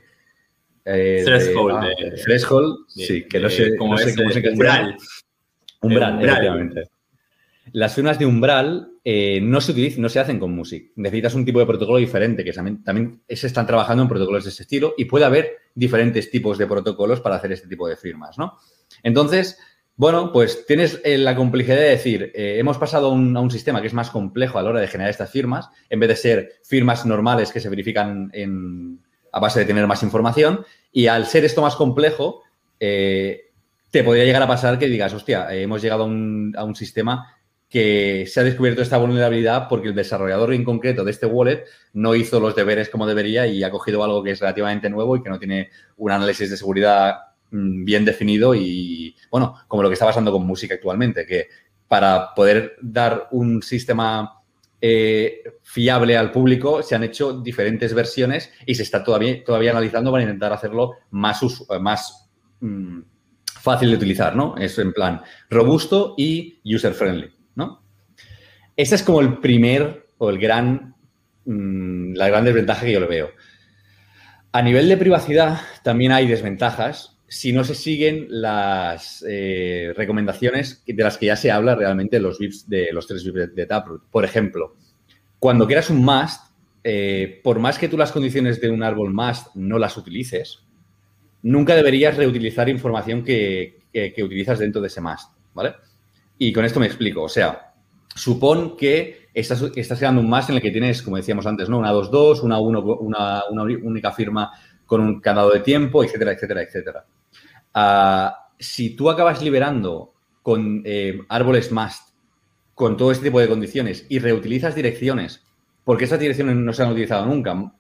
eh, threshold. De, ah, threshold, sí, que no sé, cómo se Umbral. Umbral, umbral. Las firmas de umbral eh, no, se utilizan, no se hacen con Music. Necesitas un tipo de protocolo diferente, que también, se están trabajando en protocolos de ese estilo y puede haber diferentes tipos de protocolos para hacer este tipo de firmas, ¿no? Entonces, bueno, pues tienes eh, la complejidad de decir, eh, hemos pasado a un, sistema que es más complejo a la hora de generar estas firmas, en vez de ser firmas normales que se verifican a base de tener más información, y al ser esto más complejo, te podría llegar a pasar que digas, hostia, hemos llegado a un, a un sistema que se ha descubierto esta vulnerabilidad porque el desarrollador en concreto de este wallet no hizo los deberes como debería y ha cogido algo que es relativamente nuevo y que no tiene un análisis de seguridad bien definido y, bueno, como lo que está pasando con música actualmente, que para poder dar un sistema eh, fiable al público se han hecho diferentes versiones y se está todavía, todavía analizando para intentar hacerlo más, más mm, fácil de utilizar, ¿no? Es en plan robusto y user-friendly. ¿no? Ese es como el primer o el gran, mm, la gran desventaja que yo le veo. A nivel de privacidad también hay desventajas si no se siguen las eh, recomendaciones de las que ya se habla realmente los VIPs de los tres VIPs de, Taproot. Por ejemplo, cuando quieras un must, eh, por más que tú las condiciones de un árbol must no las utilices, nunca deberías reutilizar información que, que utilizas dentro de ese must, ¿vale? Y con esto me explico. O sea, supón que estás, estás creando un más en el que tienes, como decíamos antes, ¿no? Una 2-2, una, una, una única firma con un candado de tiempo, etcétera, etcétera, etcétera. Ah, si tú acabas liberando con eh, árboles must, con todo este tipo de condiciones y reutilizas direcciones, porque esas direcciones no se han utilizado nunca,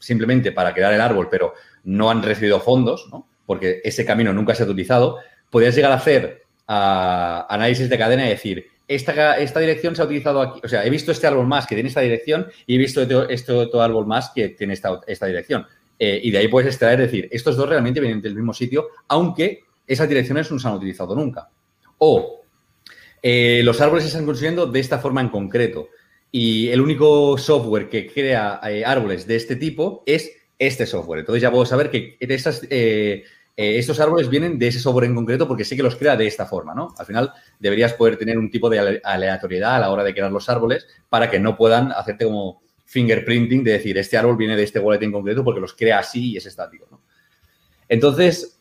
simplemente para crear el árbol, pero no han recibido fondos, porque ese camino nunca se ha utilizado, podrías llegar a hacer análisis de cadena y decir, esta, esta, dirección se ha utilizado aquí, o sea, he visto este árbol más que tiene esta dirección y he visto este, este otro árbol más que tiene esta, esta dirección. Eh, y de ahí puedes extraer, decir, estos dos realmente vienen del mismo sitio, aunque esas direcciones no se han utilizado nunca. O eh, los árboles se están construyendo de esta forma en concreto. Y el único software que crea eh, árboles de este tipo es este software. Entonces ya puedo saber que estos árboles vienen de ese software en concreto porque sé que los crea de esta forma, ¿no? Al final deberías poder tener un tipo de aleatoriedad a la hora de crear los árboles para que no puedan hacerte como fingerprinting de decir, este árbol viene de este wallet en concreto porque los crea así y es estático. ¿no? Entonces,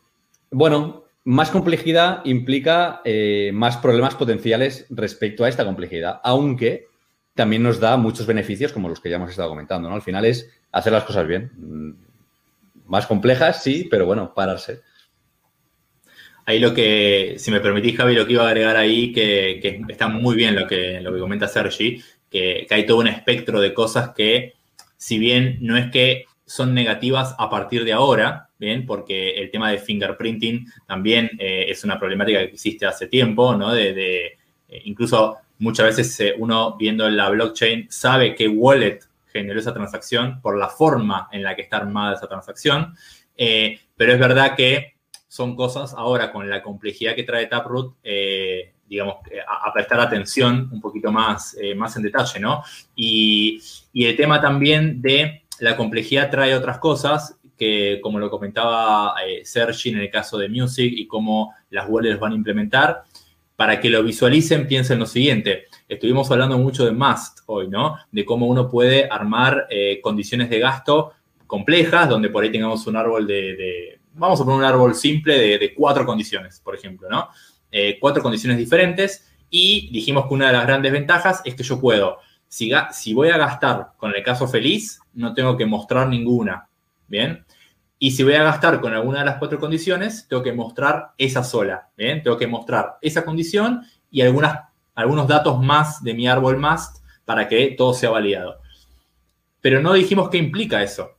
bueno, más complejidad implica eh, más problemas potenciales respecto a esta complejidad, aunque también nos da muchos beneficios como los que ya hemos estado comentando. ¿no? Al final es hacer las cosas bien. Mm, más complejas, sí, pero bueno, pararse. Ahí lo que, si me permitís, Javi, lo que iba a agregar ahí, que, está muy bien lo que, lo que comenta Sergi, que, hay todo un espectro de cosas que, si bien no es que son negativas a partir de ahora, ¿bien? Porque el tema de fingerprinting también eh, es una problemática que existe hace tiempo, ¿no? De, eh, incluso muchas veces eh, uno viendo la blockchain sabe qué wallet generó esa transacción por la forma en la que está armada esa transacción, pero es verdad que son cosas ahora con la complejidad que trae Taproot digamos, a, prestar atención un poquito más, eh, más en detalle, ¿no? Y, el tema también de la complejidad trae otras cosas que, como lo comentaba eh, Sergi en el caso de Music y cómo las wallets van a implementar, para que lo visualicen, piensen lo siguiente. Estuvimos hablando mucho de Must hoy, ¿no? De cómo uno puede armar eh, condiciones de gasto complejas, donde por ahí tengamos un árbol de, vamos a poner un árbol simple de, cuatro condiciones, por ejemplo, ¿no? Eh, cuatro condiciones diferentes y dijimos que una de las grandes ventajas es que yo puedo, si, voy a gastar con el caso feliz, no tengo que mostrar ninguna, ¿bien? Y si voy a gastar con alguna de las cuatro condiciones, tengo que mostrar esa sola, ¿bien? Tengo que mostrar esa condición y algunos datos más de mi árbol must para que todo sea validado. Pero no dijimos qué implica eso.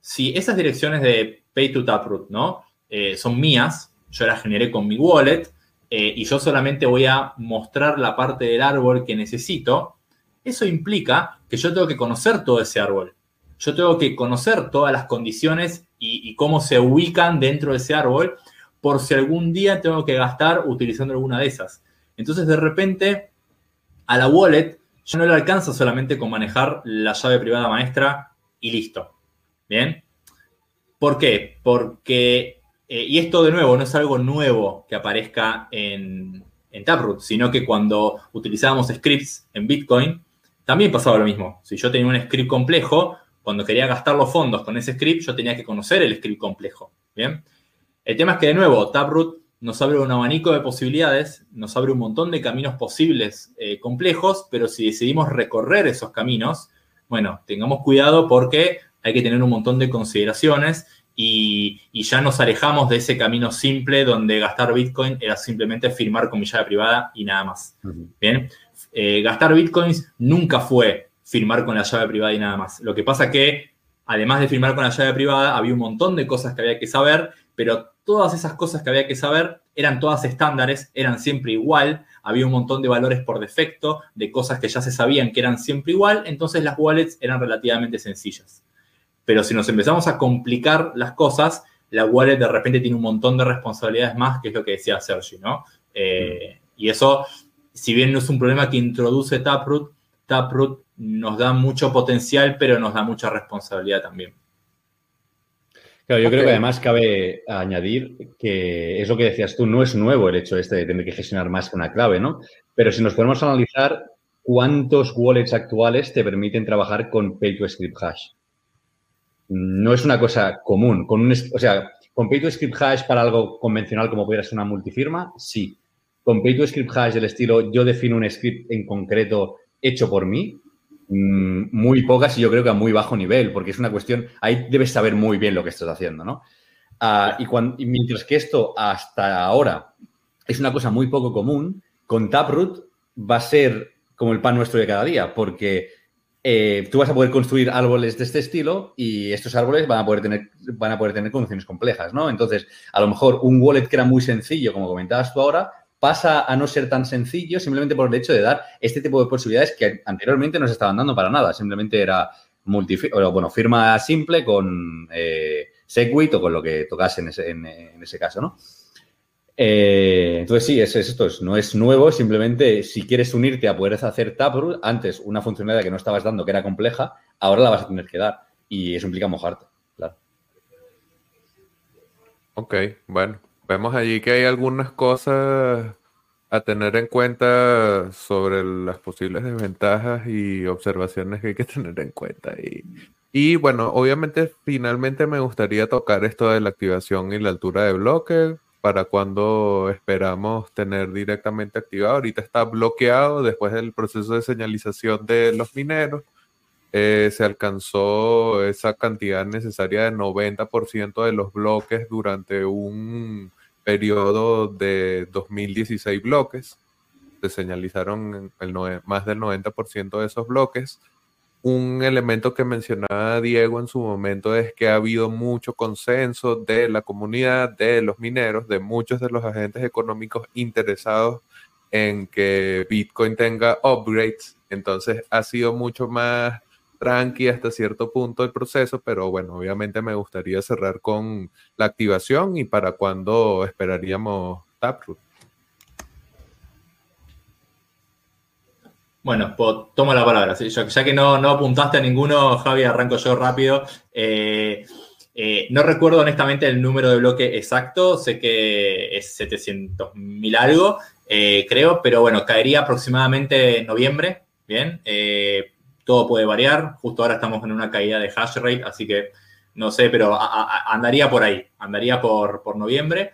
Si esas direcciones de Pay to Taproot, ¿no? Eh, son mías, yo las generé con mi wallet, eh, y yo solamente voy a mostrar la parte del árbol que necesito, eso implica que yo tengo que conocer todo ese árbol. Yo tengo que conocer todas las condiciones y, cómo se ubican dentro de ese árbol por si algún día tengo que gastar utilizando alguna de esas. Entonces, de repente, a la wallet ya no le alcanza solamente con manejar la llave privada maestra y listo. ¿Bien? ¿Por qué? Porque eh, y esto de nuevo no es algo nuevo que aparezca en, Taproot, sino que cuando utilizábamos scripts en Bitcoin, también pasaba lo mismo. Si yo tenía un script complejo, cuando quería gastar los fondos con ese script, yo tenía que conocer el script complejo. ¿bien? El tema es que, de nuevo, Taproot nos abre un abanico de posibilidades, nos abre un montón de caminos posibles eh, complejos, pero si decidimos recorrer esos caminos, bueno, tengamos cuidado porque hay que tener un montón de consideraciones y, ya nos alejamos de ese camino simple donde gastar Bitcoin era simplemente firmar con mi llave privada y nada más. Bien, eh, gastar Bitcoins nunca fue firmar con la llave privada y nada más. Lo que pasa que, además de firmar con la llave privada, había un montón de cosas que había que saber, pero todas esas cosas que había que saber eran todas estándares, eran siempre igual, había un montón de valores por defecto, de cosas que ya se sabían que eran siempre igual, entonces las wallets eran relativamente sencillas. Pero si nos empezamos a complicar las cosas, la wallet de repente tiene un montón de responsabilidades más, que es lo que decía Sergi, ¿no? Eh, y eso, si bien no es un problema que introduce Taproot, Taproot nos da mucho potencial, pero nos da mucha responsabilidad también. Claro, yo creo que además cabe añadir que es lo que decías tú, no es nuevo el hecho este de tener que gestionar más que una clave, ¿no? Pero si nos podemos analizar cuántos wallets actuales te permiten trabajar con Pay to Script Hash no es una cosa común. Con un, o sea, con Pay to Script Hash para algo convencional como pudiera ser una multifirma, sí. Con Pay to Script Hash del estilo yo defino un script en concreto hecho por mí, mm, muy pocas y yo creo que a muy bajo nivel, porque es una cuestión, ahí debes saber muy bien lo que estás haciendo, ¿no? Ah, y, mientras que esto hasta ahora es una cosa muy poco común, con Taproot va a ser como el pan nuestro de cada día, porque eh, tú vas a poder construir árboles de este estilo y estos árboles van a poder tener, van a poder tener condiciones complejas, ¿no? Entonces, a lo mejor un wallet que era muy sencillo, como comentabas tú ahora, pasa a no ser tan sencillo simplemente por el hecho de dar este tipo de posibilidades que anteriormente no se estaban dando para nada. Simplemente era multi, bueno, firma simple con eh, Segwit o con lo que tocase en ese, en ese caso, ¿no? Eh, entonces, sí, es, esto. no es nuevo, simplemente si quieres unirte a poder hacer Taproot, antes una funcionalidad que no estabas dando, que era compleja, ahora la vas a tener que dar. Y eso implica mojarte, claro. Ok, bueno. Vemos allí que hay algunas cosas a tener en cuenta sobre las posibles desventajas y observaciones que hay que tener en cuenta. Y, y bueno, obviamente finalmente me gustaría tocar esto de la activación y la altura de bloque, para cuando esperamos tener directamente activado. Ahorita está bloqueado después del proceso de señalización de los mineros. Eh, se alcanzó esa cantidad necesaria de 90% de los bloques durante un periodo de 2016 bloques. Se señalizaron el más del 90% de esos bloques un elemento que mencionaba Diego en su momento es que ha habido mucho consenso de la comunidad, de los mineros, de muchos de los agentes económicos interesados en que Bitcoin tenga upgrades. Entonces ha sido mucho más tranqui hasta cierto punto el proceso, pero bueno, obviamente me gustaría cerrar con la activación y para cuándo esperaríamos Taproot. Bueno, pues tomo la palabra. Ya, que no, apuntaste a ninguno, Javi, arranco yo rápido. Eh, eh, no recuerdo honestamente el número de bloque exacto, sé que es 700.000 algo, eh, creo, pero bueno, caería aproximadamente en noviembre, ¿bien? todo puede variar, justo ahora estamos en una caída de hash rate, así que no sé, pero andaría por ahí, andaría por, por noviembre.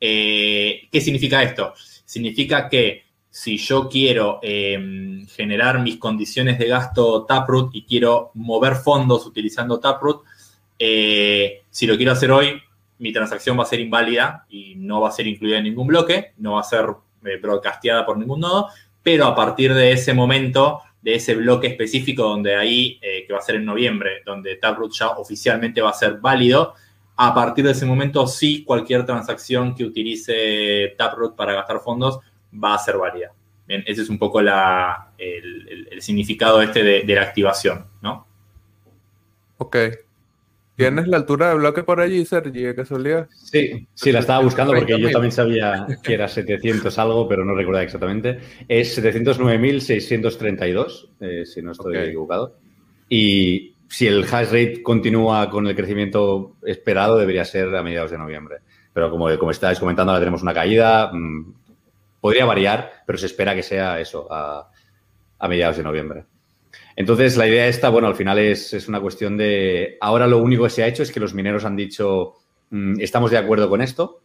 ¿Qué significa esto? Significa que si yo quiero em, generar mis condiciones de gasto Taproot y quiero mover fondos utilizando Taproot, eh, si lo quiero hacer hoy, mi transacción va a ser inválida y no va a ser incluida en ningún bloque, no va a ser eh, broadcasteada por ningún nodo, pero a partir de ese momento, de ese bloque específico donde ahí, eh, que va a ser en noviembre, donde Taproot ya oficialmente va a ser válido, a partir de ese momento sí cualquier transacción que utilice Taproot para gastar fondos va a ser válida. Bien, ese es un poco la, el, significado este de, la activación, ¿no? Ok. ¿Tienes la altura de bloque por allí, Sergi, de casualidad? Sí, sí, la estaba buscando porque yo también sabía que era 700 algo, pero no recordaba exactamente. Es 709.632, eh, si no estoy equivocado. Y si el hash rate continúa con el crecimiento esperado, debería ser a mediados de noviembre. Pero como, como estáis comentando, ahora tenemos una caída. Podría variar, pero se espera que sea eso, a, mediados de noviembre. Entonces, la idea esta, bueno, al final es, una cuestión de, ahora lo único que se ha hecho es que los mineros han dicho, mm, estamos de acuerdo con esto,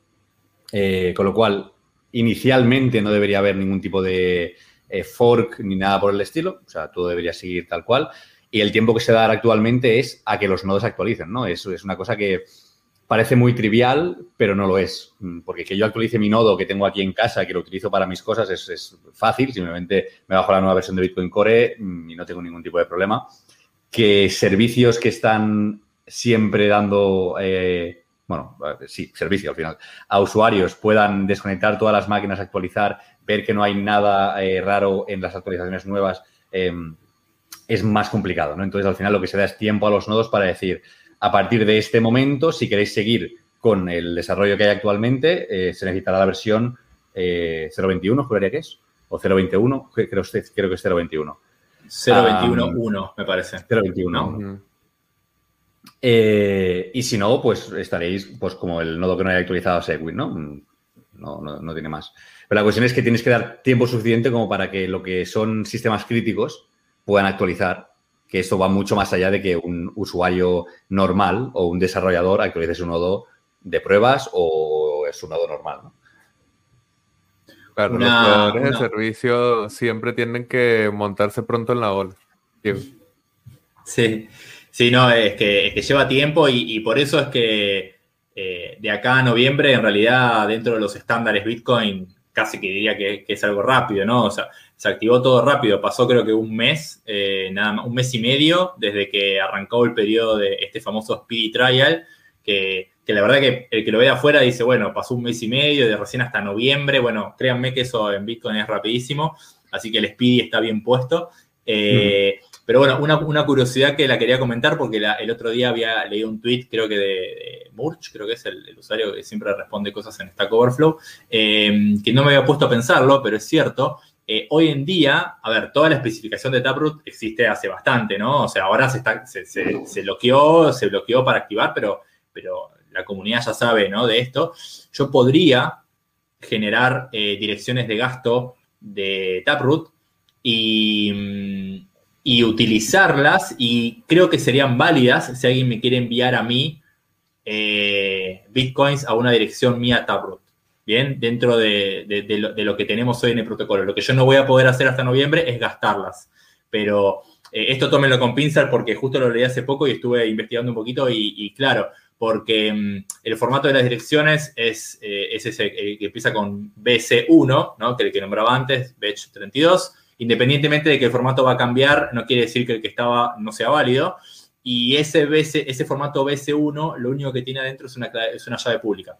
eh, con lo cual, inicialmente no debería haber ningún tipo de eh, fork ni nada por el estilo, o sea, todo debería seguir tal cual, y el tiempo que se da actualmente es a que los nodos actualicen, ¿no? Eso es una cosa que parece muy trivial, pero no lo es. Mm, porque que yo actualice mi nodo que tengo aquí en casa, que lo utilizo para mis cosas, es, fácil. Simplemente me bajo la nueva versión de Bitcoin Core mm, y no tengo ningún tipo de problema. Que servicios que están siempre dando, eh, bueno, sí, servicio al final, a usuarios puedan desconectar todas las máquinas, actualizar, ver que no hay nada eh, raro en las actualizaciones nuevas, em, es más complicado, ¿no? Entonces, al final lo que se da es tiempo a los nodos para decir, a partir de este momento, si queréis seguir con el desarrollo que hay actualmente, eh, se necesitará la versión 0.21, juraría que es, o 0.21, creo, creo que es 0.21. 0.21.1, me parece. 0.21. Eh, y si no, pues estaréis pues como el nodo que no haya actualizado a Segwit, ¿no? No, ¿no? no, tiene más. Pero la cuestión es que tienes que dar tiempo suficiente como para que lo que son sistemas críticos puedan actualizar que esto va mucho más allá de que un usuario normal o un desarrollador actualice su nodo de pruebas o es un nodo normal. ¿no? Claro, los proveedores de servicio siempre tienen que montarse pronto en la ola. Sí, sí, no, es que, lleva tiempo y, por eso es que eh, de acá a noviembre, en realidad, dentro de los estándares Bitcoin, casi que diría que, es algo rápido, ¿no? O sea, se activó todo rápido, pasó creo que un mes, eh, nada más, un mes y medio desde que arrancó el periodo de este famoso Speedy Trial, que, la verdad que el que lo ve afuera dice, bueno, pasó un mes y medio, de recién hasta noviembre, bueno, créanme que eso en Bitcoin es rapidísimo, así que el Speedy está bien puesto. Eh, mm. Pero bueno, una, curiosidad que la quería comentar porque el otro día había leído un tweet, creo que de, Murch, creo que es el, usuario que siempre responde cosas en Stack Overflow, em, que no me había puesto a pensarlo, pero es cierto. Eh, hoy en día, a ver, toda la especificación de Taproot existe hace bastante, ¿no? O sea, ahora se, está, se, bloqueó, se bloqueó para activar, pero, pero la comunidad ya sabe, ¿no? De esto. Yo podría generar eh, direcciones de gasto de Taproot y mm, y utilizarlas y creo que serían válidas si alguien me quiere enviar a mí eh, bitcoins a una dirección mía Taproot. Bien, dentro de, lo, que tenemos hoy en el protocolo. Lo que yo no voy a poder hacer hasta noviembre es gastarlas. Pero eh, esto tómenlo con pinzas porque justo lo leí hace poco y estuve investigando un poquito y, claro, porque mm, el formato de las direcciones es, eh, es ese que empieza con BC1, ¿no? que el que nombraba antes, Batch 32 independientemente de que el formato va a cambiar, no quiere decir que el que estaba no sea válido. Y ese, ese formato BC1 lo único que tiene adentro es una, es una llave pública.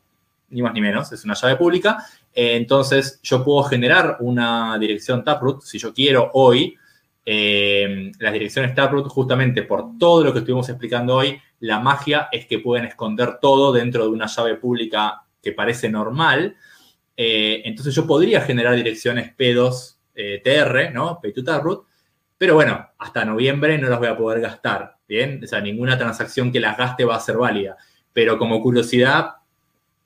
Ni más ni menos, es una llave pública. entonces yo puedo generar una dirección Taproot si yo quiero hoy. Eh, las direcciones Taproot, justamente por todo lo que estuvimos explicando hoy, la magia es que pueden esconder todo dentro de una llave pública que parece normal. Eh, entonces yo podría generar direcciones P2 eh, TR, ¿no? Pay to Taproot. Pero bueno, hasta noviembre no las voy a poder gastar, ¿bien? O sea, ninguna transacción que las gaste va a ser válida. Pero como curiosidad,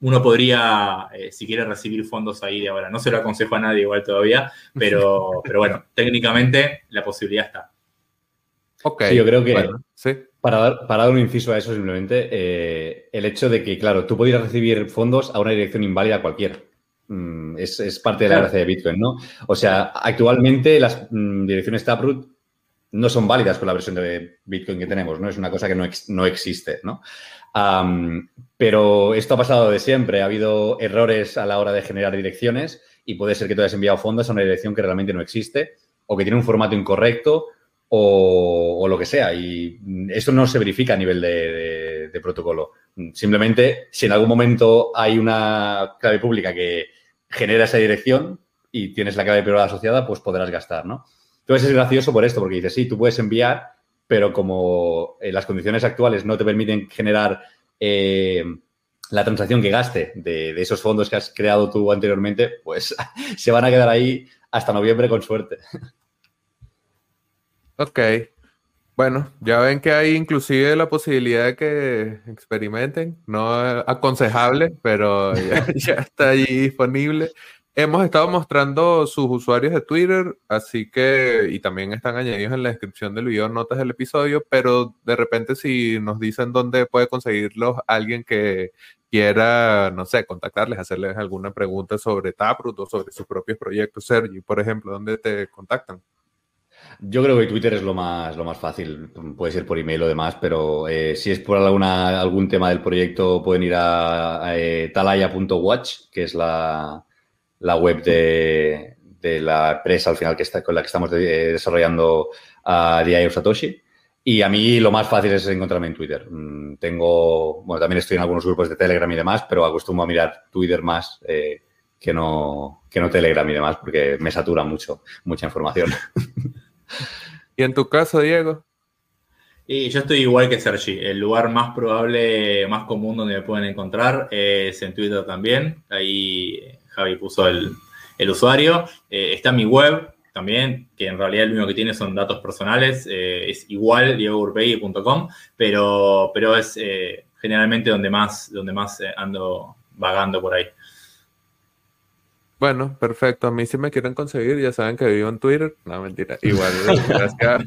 uno podría, eh, si quiere recibir fondos ahí de ahora. No se lo aconsejo a nadie igual todavía, pero, pero bueno, técnicamente la posibilidad está. Ok. yo creo que para, dar, para dar un inciso a eso simplemente, eh, el hecho de que, claro, tú podrías recibir fondos a una dirección inválida cualquiera. Mm, es, parte de la gracia de Bitcoin, ¿no? O sea, actualmente las mm, direcciones Taproot no son válidas con la versión de Bitcoin que tenemos, ¿no? Es una cosa que no, no existe, ¿no? pero esto ha pasado de siempre. Ha habido errores a la hora de generar direcciones y puede ser que tú hayas enviado fondos a una dirección que realmente no existe o que tiene un formato incorrecto o, lo que sea. Y esto no se verifica a nivel de protocolo. Simplemente, si en algún momento hay una clave pública que genera esa dirección y tienes la clave privada asociada, pues podrás gastar, ¿no? Entonces es gracioso por esto, porque dices, sí, tú puedes enviar, pero como eh, las condiciones actuales no te permiten generar eh, la transacción que gaste de, de, esos fondos que has creado tú anteriormente, pues se van a quedar ahí hasta noviembre con suerte. Ok. Bueno, ya ven que hay inclusive la posibilidad de que experimenten, no aconsejable, pero ya, está allí disponible. Hemos estado mostrando sus usuarios de Twitter, así que, y también están añadidos en la descripción del video notas del episodio, pero de repente si nos dicen dónde puede conseguirlos alguien que quiera, no sé, contactarles, hacerles alguna pregunta sobre Taproot o sobre sus propios proyectos, Sergi, por ejemplo, ¿dónde te contactan? Yo creo que Twitter es lo más, lo más fácil. Puede ser por email o demás, pero eh, si es por alguna, algún tema del proyecto, pueden ir a, eh, talaya.watch, que es la, web de, la empresa al final que está, con la que estamos desarrollando a DIO Satoshi. Y a mí lo más fácil es encontrarme en Twitter. Mm, tengo, bueno, también estoy en algunos grupos de Telegram y demás, pero acostumbro a mirar Twitter más eh, que, no, que no Telegram y demás, porque me satura mucho, mucha información. ¿Y en tu caso, Diego? Y yo estoy igual que Sergi. El lugar más probable, más común donde me pueden encontrar es en Twitter también. Ahí Javi puso el, usuario. Eh, está mi web también, que en realidad lo único que tiene son datos personales. Eh, es igual, diegogurpegui.com, pero, pero es eh, generalmente donde más, donde más ando vagando por ahí. Bueno, perfecto. A mí si me quieren conseguir, ya saben que vivo en Twitter. No, mentira. Igual, gracias,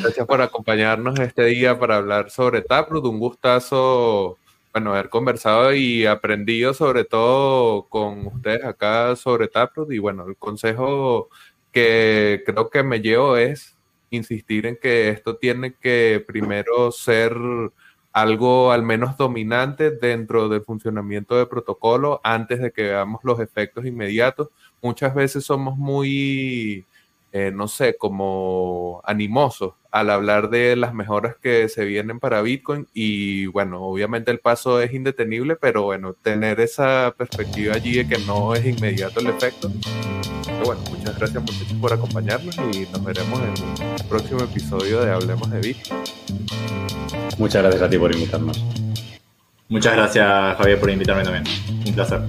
gracias por acompañarnos este día para hablar sobre Taproot. Un gustazo, bueno, haber conversado y aprendido sobre todo con ustedes acá sobre Taproot. Y bueno, el consejo que creo que me llevo es insistir en que esto tiene que primero ser algo al menos dominante dentro del funcionamiento de protocolo antes de que veamos los efectos inmediatos. Muchas veces somos muy, eh, no sé, como animosos al hablar de las mejoras que se vienen para Bitcoin y bueno, obviamente el paso es indetenible, pero bueno, tener esa perspectiva allí de que no es inmediato el efecto. Pero bueno, muchas gracias muchachos por acompañarnos y nos veremos en el próximo episodio de Hablemos de Bitcoin. Muchas gracias a ti por invitarnos. Muchas gracias, Javier, por invitarme también. Un placer.